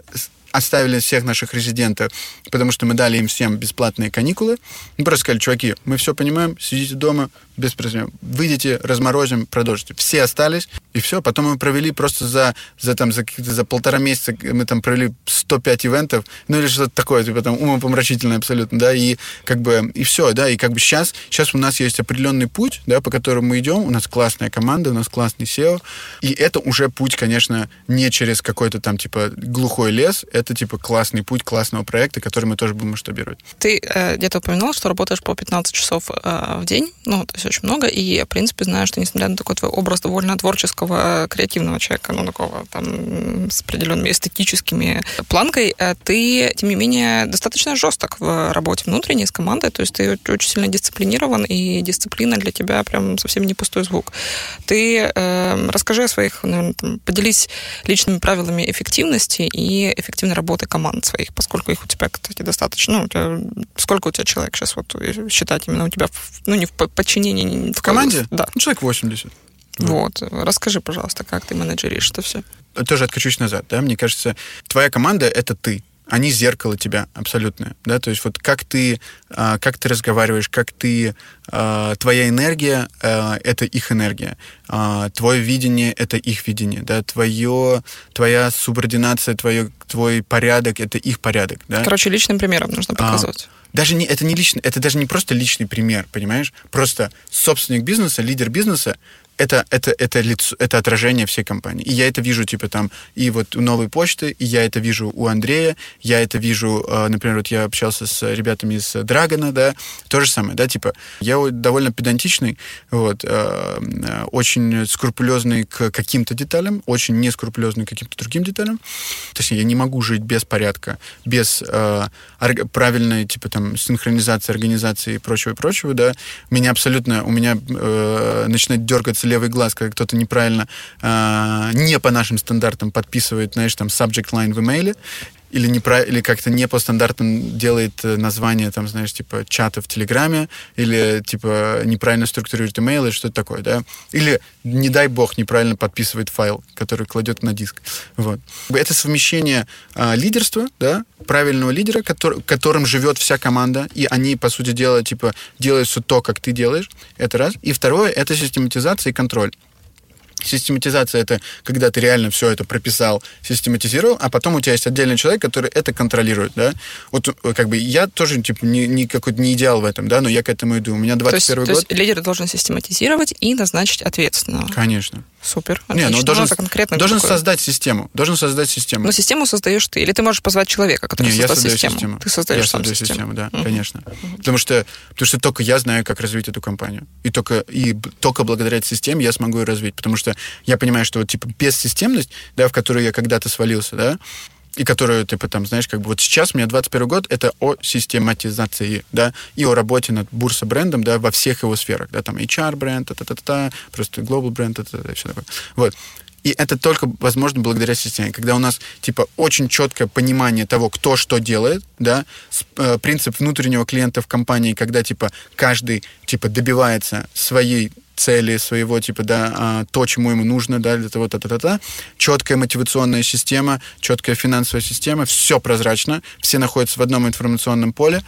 оставили всех наших резидентов, потому что мы дали им всем бесплатные каникулы. Мы просто сказали, чуваки, мы все понимаем, сидите дома, без проблем. Выйдите, разморозим, продолжите. Все остались, и все. Потом мы провели просто за, за, там, за, за полтора месяца, мы там провели 105 ивентов, ну или что-то такое, типа там умопомрачительное абсолютно, да, и как бы, и все, да, и как бы сейчас, сейчас у нас есть определенный путь, да, по которому мы идем, у нас классная команда, у нас классный SEO, и это уже путь, конечно, не через какой-то там, типа, глухой лес, это, типа, классный путь классного проекта, который мы тоже будем масштабировать. Ты э, где-то упоминал, что работаешь по 15 часов э, в день, ну, то есть очень много, и в принципе, знаю, что несмотря на такой твой образ довольно творческого, креативного человека, ну, такого там с определенными эстетическими планкой, э, ты, тем не менее, достаточно жесток в работе внутренней с командой, то есть ты очень сильно дисциплинирован, и дисциплина для тебя прям совсем не пустой звук. Ты э, расскажи о своих, наверное, там, поделись личными правилами эффективности и эффективной работы команд своих, поскольку их у тебя, кстати, достаточно, ну, у тебя, сколько у тебя человек сейчас вот считать именно у тебя, ну, не в подчинении в команде? Да. Ну, человек 80. Вот. вот. Расскажи, пожалуйста, как ты менеджеришь это все? Тоже откачусь назад, да, мне кажется, твоя команда — это ты они зеркало тебя абсолютно, да, то есть вот как ты, а, как ты разговариваешь, как ты, а, твоя энергия а, это их энергия, твое видение это их видение, да, твое, твоя субординация, твое, твой порядок это их порядок, да. Короче, личным примером нужно показывать. даже не, это не личный, это даже не просто личный пример, понимаешь? Просто собственник бизнеса, лидер бизнеса, это, это, это, лицо, это отражение всей компании. И я это вижу, типа, там, и вот у новой почты, и я это вижу у Андрея, я это вижу, э, например, вот я общался с ребятами из Драгона, да, то же самое, да, типа, я довольно педантичный, вот, э, очень скрупулезный к каким-то деталям, очень не скрупулезный к каким-то другим деталям. То есть я не могу жить без порядка, без правильной, типа, там, синхронизации, организации и прочего-прочего, да. Меня абсолютно, у меня э, начинает дергаться закрывается левый глаз, когда кто-то неправильно, э, не по нашим стандартам подписывает, знаешь, там, subject line в имейле. Или, неправ... или как-то не по стандартам делает э, название, там, знаешь, типа чата в Телеграме, или типа неправильно структурирует имейл, или что-то такое, да. Или, не дай бог, неправильно подписывает файл, который кладет на диск. Вот. Это совмещение а, лидерства, да, правильного лидера, который, которым живет вся команда, и они, по сути дела, типа, делают все то, как ты делаешь, это раз. И второе, это систематизация и контроль. Систематизация это когда ты реально все это прописал, систематизировал, а потом у тебя есть отдельный человек, который это контролирует, да. Вот э, как бы я тоже типа не, не какой-то не идеал в этом, да, но я к этому иду. У меня 21 то есть, год. То есть лидер должен систематизировать и назначить ответственного. Конечно. Супер. Не, ну должен, ну, конкретно должен создать систему. Должен создать систему. Но систему создаешь ты, или ты можешь позвать человека, который Не, создал я создаю систему. систему. Ты создаешь я сам создаю систему. систему, да, Мгм. конечно. Потому что, потому что только я знаю, как развить эту компанию. И только, и только благодаря этой системе я смогу ее развить. Потому что я понимаю, что вот, типа, бессистемность, да, в которую я когда-то свалился, да, и которую, типа, там, знаешь, как бы вот сейчас у меня 21 год, это о систематизации, да, и о работе над бурса-брендом, да, во всех его сферах, да, там HR-бренд, та-та-та-та, просто global бренд, та-та-та, все такое. Вот. И это только возможно благодаря системе. Когда у нас, типа, очень четкое понимание того, кто что делает, да, э, принцип внутреннего клиента в компании, когда, типа, каждый, типа, добивается своей цели, своего, типа, да, а, то, чему ему нужно, да, для того, та-та-та-та. Четкая мотивационная система, четкая финансовая система, все прозрачно, все находятся в одном информационном поле,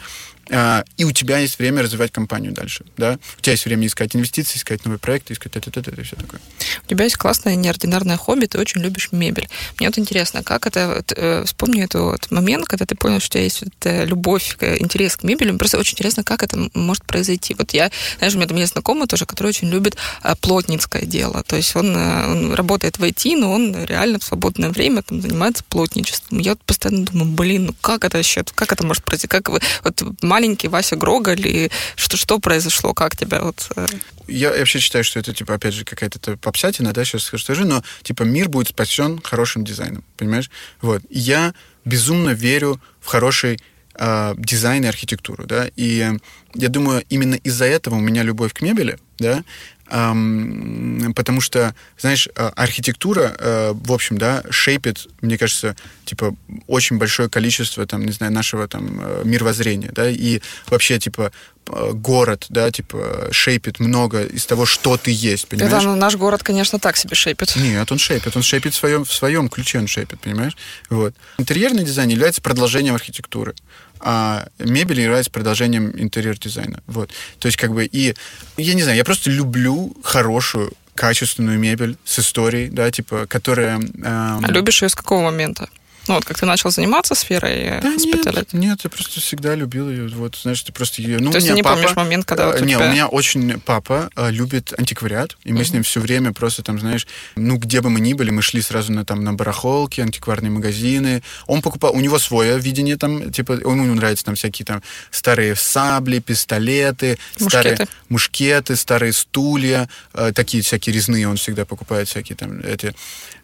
и у тебя есть время развивать компанию дальше, да. У тебя есть время искать инвестиции, искать новые проекты, искать та-та-та-та и все такое. У тебя есть классное неординарное хобби, ты очень любишь мебель. Мне вот интересно, как это... Вот, э, вспомни этот вот момент, когда ты понял, что у тебя есть вот любовь, к- интерес к мебели. Мне просто очень интересно, как это может произойти. Вот я, знаешь, у меня, у меня знакомый тоже, который очень любит а, плотницкое дело. То есть он, э, он работает в IT, но он реально в свободное время там, занимается плотничеством. Я вот постоянно думаю, блин, ну как это вообще, как это может произойти? Как вы, вот маленький Вася Гроголь, и что, что произошло, как тебя вот... э, Я вообще считаю, что это, типа, опять же, какая-то попсятина, да, сейчас скажу, но, типа, мир будет спасен хорошим дизайном, понимаешь? Вот. Я безумно верю в хороший э, дизайн и архитектуру, да, и э, я думаю, именно из-за этого у меня любовь к мебели, да, потому что, знаешь, э, архитектура, э, в общем, да, шейпит, мне кажется, типа, очень большое количество, там, не знаю, нашего, там, э, мировоззрения, да, и вообще, типа, э, город, да, типа, шейпит много из того, что ты есть, понимаешь? Это ну, наш город, конечно, так себе шейпит. Нет, он шейпит. Он шейпит в своем, в своем ключе, он шейпит, понимаешь? Вот. Интерьерный дизайн является продолжением архитектуры, а мебель является продолжением интерьер-дизайна. Вот. То есть, как бы, и, я не знаю, я просто люблю хорошую, качественную мебель с историей, да, типа, которая... эм, А любишь ее с какого момента? Ну, вот как ты начал заниматься сферой э, Да нет, нет, я просто всегда любил ее. Вот, знаешь, ты просто ее... Ну, То есть ты не папа, помнишь момент, когда вот э, у Не, тебя- у меня очень папа э, любит антиквариат, и мы с ним все время просто там, знаешь, ну, где бы мы ни были, мы шли сразу на, там, на барахолки, антикварные магазины. Он покупал... У него свое видение там, типа, ему нравятся там всякие там старые сабли, пистолеты, старые Мушкеты. мушкеты, старые стулья, э, такие всякие резные, он всегда покупает всякие там эти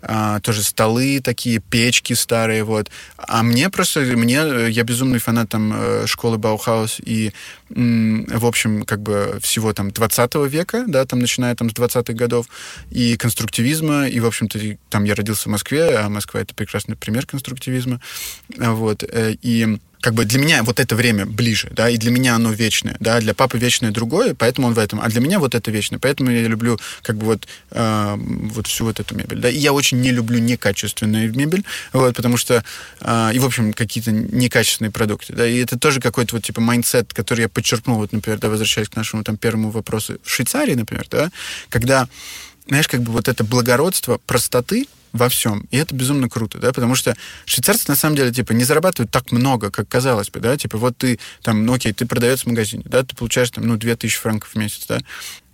а, тоже столы такие, печки старые, вот. А мне просто, мне, э, я безумный фанат там э, школы Баухаус и, в общем, как бы всего там 20 века, да, там начиная там с 20-х годов, и конструктивизма, и, в общем-то, там я родился в Москве, а Москва — это прекрасный пример конструктивизма, А, вот, э, и как бы для меня вот это время ближе, да, и для меня оно вечное, да, для папы вечное другое, поэтому он в этом, а для меня вот это вечное, поэтому я люблю как бы вот, э, вот всю вот эту мебель, да, и я очень не люблю некачественную мебель, вот, потому что, э, и, в общем, какие-то некачественные продукты, да, и это тоже какой-то вот, типа, mindset, который я подчеркнул, вот, например, да, возвращаясь к нашему там первому вопросу, в Швейцарии, например, да, когда, знаешь, как бы вот это благородство простоты, во всем. И это безумно круто, да, потому что швейцарцы, на самом деле, типа, не зарабатывают так много, как казалось бы, да, типа, вот ты, там, ну, окей, ты продавец в магазине, да, ты получаешь, там, ну, 2000 франков в месяц, да,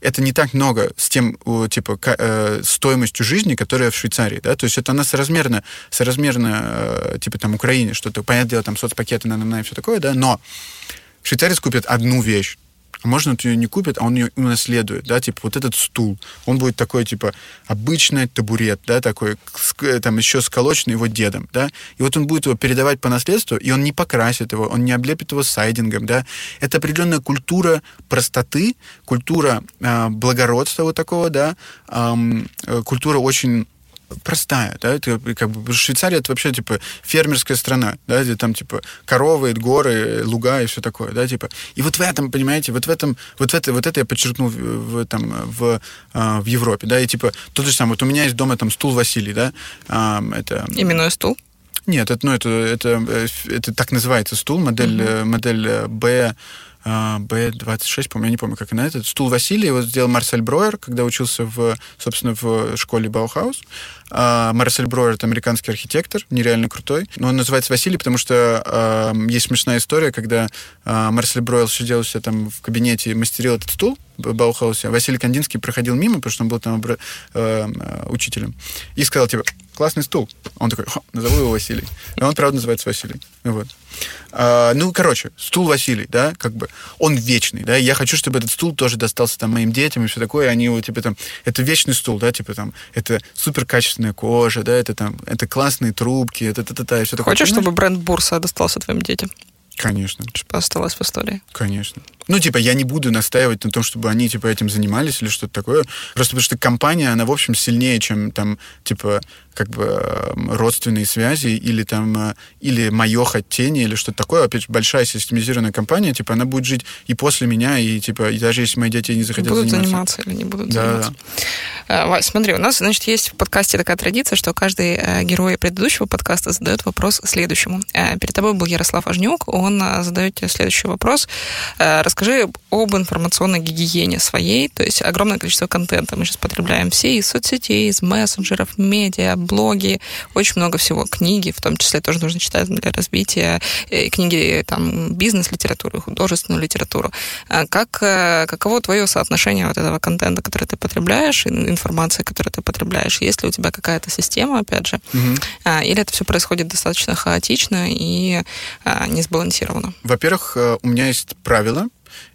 это не так много с тем, типа, э, стоимостью жизни, которая в Швейцарии, да, то есть это она соразмерна, соразмерна, э, типа, там, Украине, что-то, понятное дело, там, соцпакеты, на, на, и все такое, да, но швейцарец купит одну вещь, а можно он ее не купит, а он ее унаследует, да, типа вот этот стул, он будет такой, типа, обычный табурет, да, такой, ск- там еще сколоченный его дедом, да, и вот он будет его передавать по наследству, и он не покрасит его, он не облепит его сайдингом, да, это определенная культура простоты, культура а, благородства вот такого, да, э, культура очень простая, да, это как бы Швейцария это вообще типа фермерская страна, да, где там типа коровы, горы, луга и все такое, да, типа. И вот в этом, понимаете, вот в этом, вот в это, вот это я подчеркнул в, в там в, а, в Европе, да, и типа тот же самый, вот у меня есть дома там стул Василий, да, это. Именной стул? Нет, это, ну, это, это, э, это так называется стул, модель, mm-hmm. модель B B26, по-моему, я не помню, как она этот. Стул Василий его сделал Марсель Броер, когда учился, в, собственно, в школе Баухаус. А, Марсель Броер — это американский архитектор, нереально крутой. Но он называется Василий, потому что э, есть смешная история, когда э, Марсель Броер сидел себя там в кабинете мастерил этот стул Баухаусе, а Василий Кандинский проходил мимо, потому что он был там э, учителем, и сказал, типа, классный стул. Он такой, назову его Василий. И он, правда, называется Василий. Вот. А, ну, короче, стул Василий, да, как бы, он вечный, да, я хочу, чтобы этот стул тоже достался там моим детям и все такое, они его, типа, там, это вечный стул, да, типа, там, это супер качественная кожа, да, это там, это классные трубки, это та-та-та, и все такое. Хочешь, чтобы бренд Бурса достался твоим детям? Конечно. Чтобы осталось в истории. Конечно. Ну, типа, я не буду настаивать на том, чтобы они, типа, этим занимались или что-то такое. Просто потому что компания, она, в общем, сильнее, чем, там, типа, как бы эм, родственные связи или там э, или мое хотение или что-то такое. Опять же, большая системизированная компания, типа, она будет жить и после меня, и типа, и даже если мои дети не захотят будут заниматься. заниматься или не будут да, заниматься. Да. Вась, смотри, у нас, значит, есть в подкасте такая традиция, что каждый э, герой предыдущего подкаста задает вопрос следующему. Э, перед тобой был Ярослав Ажнюк, он задает тебе следующий вопрос. Расскажи об информационной гигиене своей, то есть огромное количество контента мы сейчас потребляем все из соцсетей, из мессенджеров, медиа, блоги, очень много всего. Книги, в том числе, тоже нужно читать для развития. И книги, там, бизнес-литературу, художественную литературу. А как, э, каково твое соотношение вот этого контента, который ты потребляешь, информации, которую ты потребляешь? Есть ли у тебя какая-то система, опять же? Угу. Или это все происходит достаточно хаотично и а, не сбалансировано? Во-первых, э, у меня есть правило,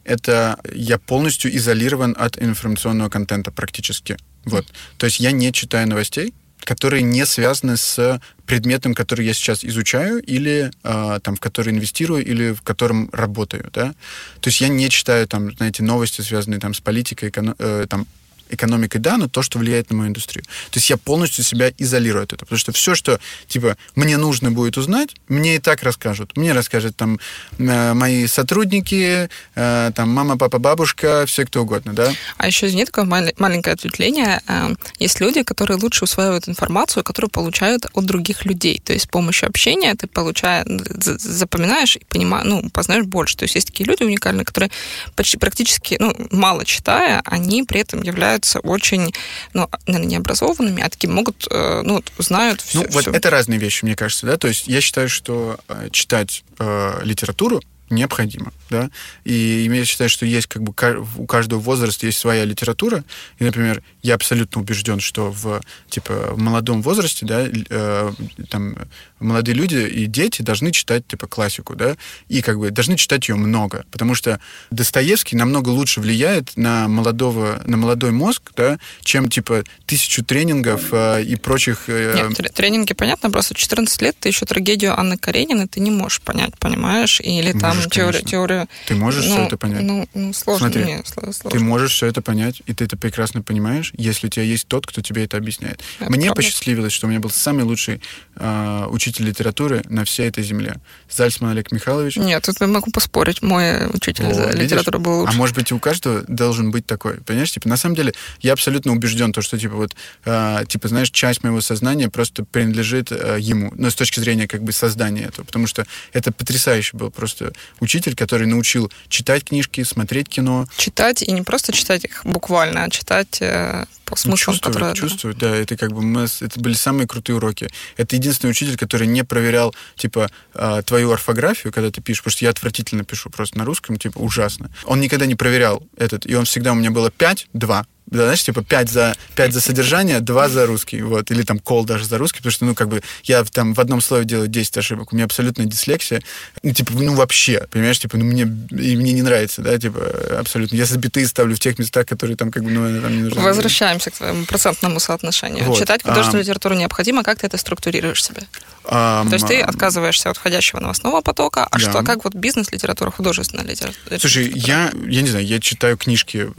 это я полностью изолирован от информационного контента практически. Вот. То есть я не читаю новостей, которые не связаны с предметом, который я сейчас изучаю, или э, там, в который инвестирую, или в котором работаю, да. То есть я не читаю там, знаете, новости, связанные там с политикой, эконом, э, там, экономикой, да, но то, что влияет на мою индустрию. То есть я полностью себя изолирую от этого, потому что все, что, типа, мне нужно будет узнать, мне и так расскажут. Мне расскажут там э, мои сотрудники, э, там мама, папа, бабушка, все кто угодно, да. А еще, извини, такое маленькое ответвление. Э, есть люди, которые лучше усваивают информацию, которую получают от других людей. То есть с помощью общения ты получаешь, запоминаешь и понимаешь, ну, познаешь больше. То есть есть такие люди уникальные, которые почти практически, ну, мало читая, они при этом являются являются очень, ну, наверное, необразованными, а такие могут, ну, знают все. Ну, вот все. это разные вещи, мне кажется, да, то есть я считаю, что э, читать э, литературу необходимо, да, и я считаю, что есть как бы у каждого возраста есть своя литература, и, например, я абсолютно убежден, что в, типа, в молодом возрасте, да, э, там, молодые люди и дети должны читать, типа, классику, да, и, как бы, должны читать ее много, потому что Достоевский намного лучше влияет на молодого, на молодой мозг, да, чем, типа, тысячу тренингов э, и прочих... Э... Нет, тренинги, понятно, просто 14 лет ты еще трагедию Анны Карениной ты не можешь понять, понимаешь, или там можешь, теория, теория... Ты можешь ну, все это понять? Ну, ну сложно. Смотри, не, сложно. ты можешь все это понять, и ты это прекрасно понимаешь, если у тебя есть тот, кто тебе это объясняет. Это Мне правда. посчастливилось, что у меня был самый лучший э, учитель литературы на всей этой земле. Зальцман Олег Михайлович. Нет, тут я могу поспорить. Мой учитель О, литературы был лучше. А может быть, у каждого должен быть такой. Понимаешь, типа, на самом деле, я абсолютно убежден, то, что, типа, вот, э, типа, знаешь, часть моего сознания просто принадлежит э, ему. Но ну, с точки зрения, как бы, создания этого. Потому что это потрясающий был просто учитель, который научил читать книжки, смотреть кино. Читать, и не просто читать их буквально, а читать э, по смыслам, ну, чувствую, которые... Чувствую, да, это как бы мы, это были самые крутые уроки. Это единственный учитель, который не проверял, типа, э, твою орфографию, когда ты пишешь, потому что я отвратительно пишу просто на русском, типа, ужасно. Он никогда не проверял этот, и он всегда у меня было 5-2 да, знаешь, типа 5 за, 5 за содержание, 2 за русский, вот, или там кол даже за русский, потому что, ну, как бы, я там в одном слове делаю 10 ошибок, у меня абсолютная дислексия, ну, типа, ну, вообще, понимаешь, типа, ну, мне, и мне не нравится, да, типа, абсолютно. Я запятые ставлю в тех местах, которые там, как бы, ну, там не нужны. Возвращаемся к твоему процентному соотношению. Вот. Читать художественную а... литературу необходимо, как ты это структурируешь себе? Um, То есть ты отказываешься от входящего новостного потока, а да. что, как вот бизнес-литература, художественная литература? Слушай, я, я не знаю, я читаю книжки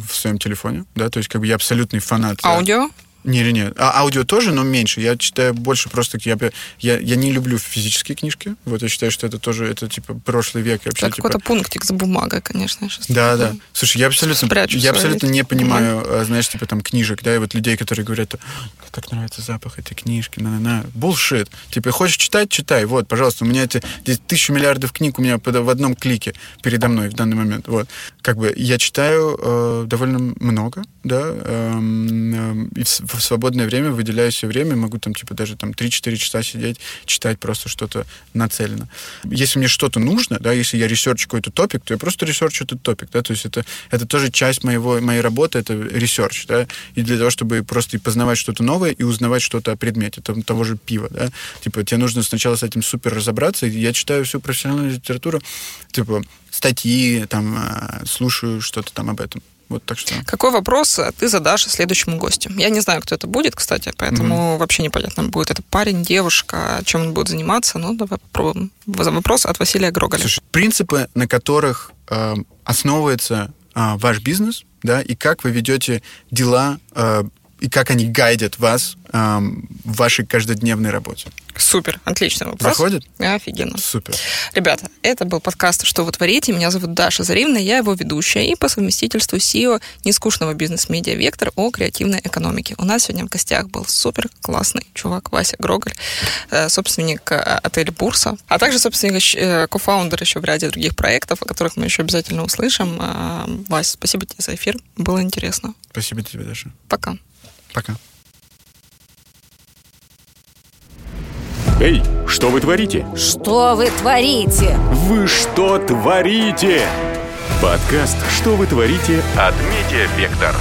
в своем телефоне, да, то есть как бы я абсолютный фанат. Аудио? Не-не-не. А аудио тоже, но меньше. Я читаю больше просто... Я, я, я не люблю физические книжки. Вот я считаю, что это тоже, это типа прошлый век. Вообще, это типа... какой-то пунктик за бумагой, конечно. Да, да. Слушай, я абсолютно, Спрячу я абсолютно не понимаю, угу. знаешь, типа там книжек, да, и вот людей, которые говорят, как нравится запах этой книжки, на-на-на. Булшит. Типа, хочешь читать, читай. Вот, пожалуйста, у меня эти, здесь тысячу миллиардов книг у меня в одном клике передо мной в данный момент. Вот. Как бы я читаю э, довольно много, да, э, и в, свободное время выделяю себе время, могу там, типа, даже там 3-4 часа сидеть, читать просто что-то нацелено. Если мне что-то нужно, да, если я research у какой-то topic, то я просто research у этот topic, да, то есть это, это тоже часть моего, моей работы, это research, да, и для того, чтобы просто и познавать что-то новое, и узнавать что-то о предмете, там, того же пива, да, типа, тебе нужно сначала с этим супер разобраться, я читаю всю профессиональную литературу, типа, статьи, там, э, слушаю что-то там об этом. Вот так что. Какой вопрос ты задашь следующему гостю? Я не знаю, кто это будет, кстати, поэтому mm-hmm. вообще непонятно, будет это парень, девушка, чем он будет заниматься. Ну, давай попробуем. Вопрос от Василия Грогаля. Слушай, принципы, на которых э, основывается э, ваш бизнес, да, и как вы ведете дела э, и как они гайдят вас эм, в вашей каждодневной работе. Супер, отличный вопрос. Заходит? Офигенно. Супер. Ребята, это был подкаст «Что вы творите?». Меня зовут Даша Заривна, я его ведущая и по совместительству SEO нескучного бизнес-медиа «Вектор» о креативной экономике. У нас сегодня в гостях был супер классный чувак Вася Гроголь, э, собственник э, отеля «Бурса», а также собственник, э, кофаундер еще в ряде других проектов, о которых мы еще обязательно услышим. Вася, спасибо тебе за эфир, было интересно. Спасибо тебе, Даша. Пока. Пока. Эй, что вы творите? Что вы творите? Вы что творите? Подкаст «Что вы творите» от Медиа Вектор.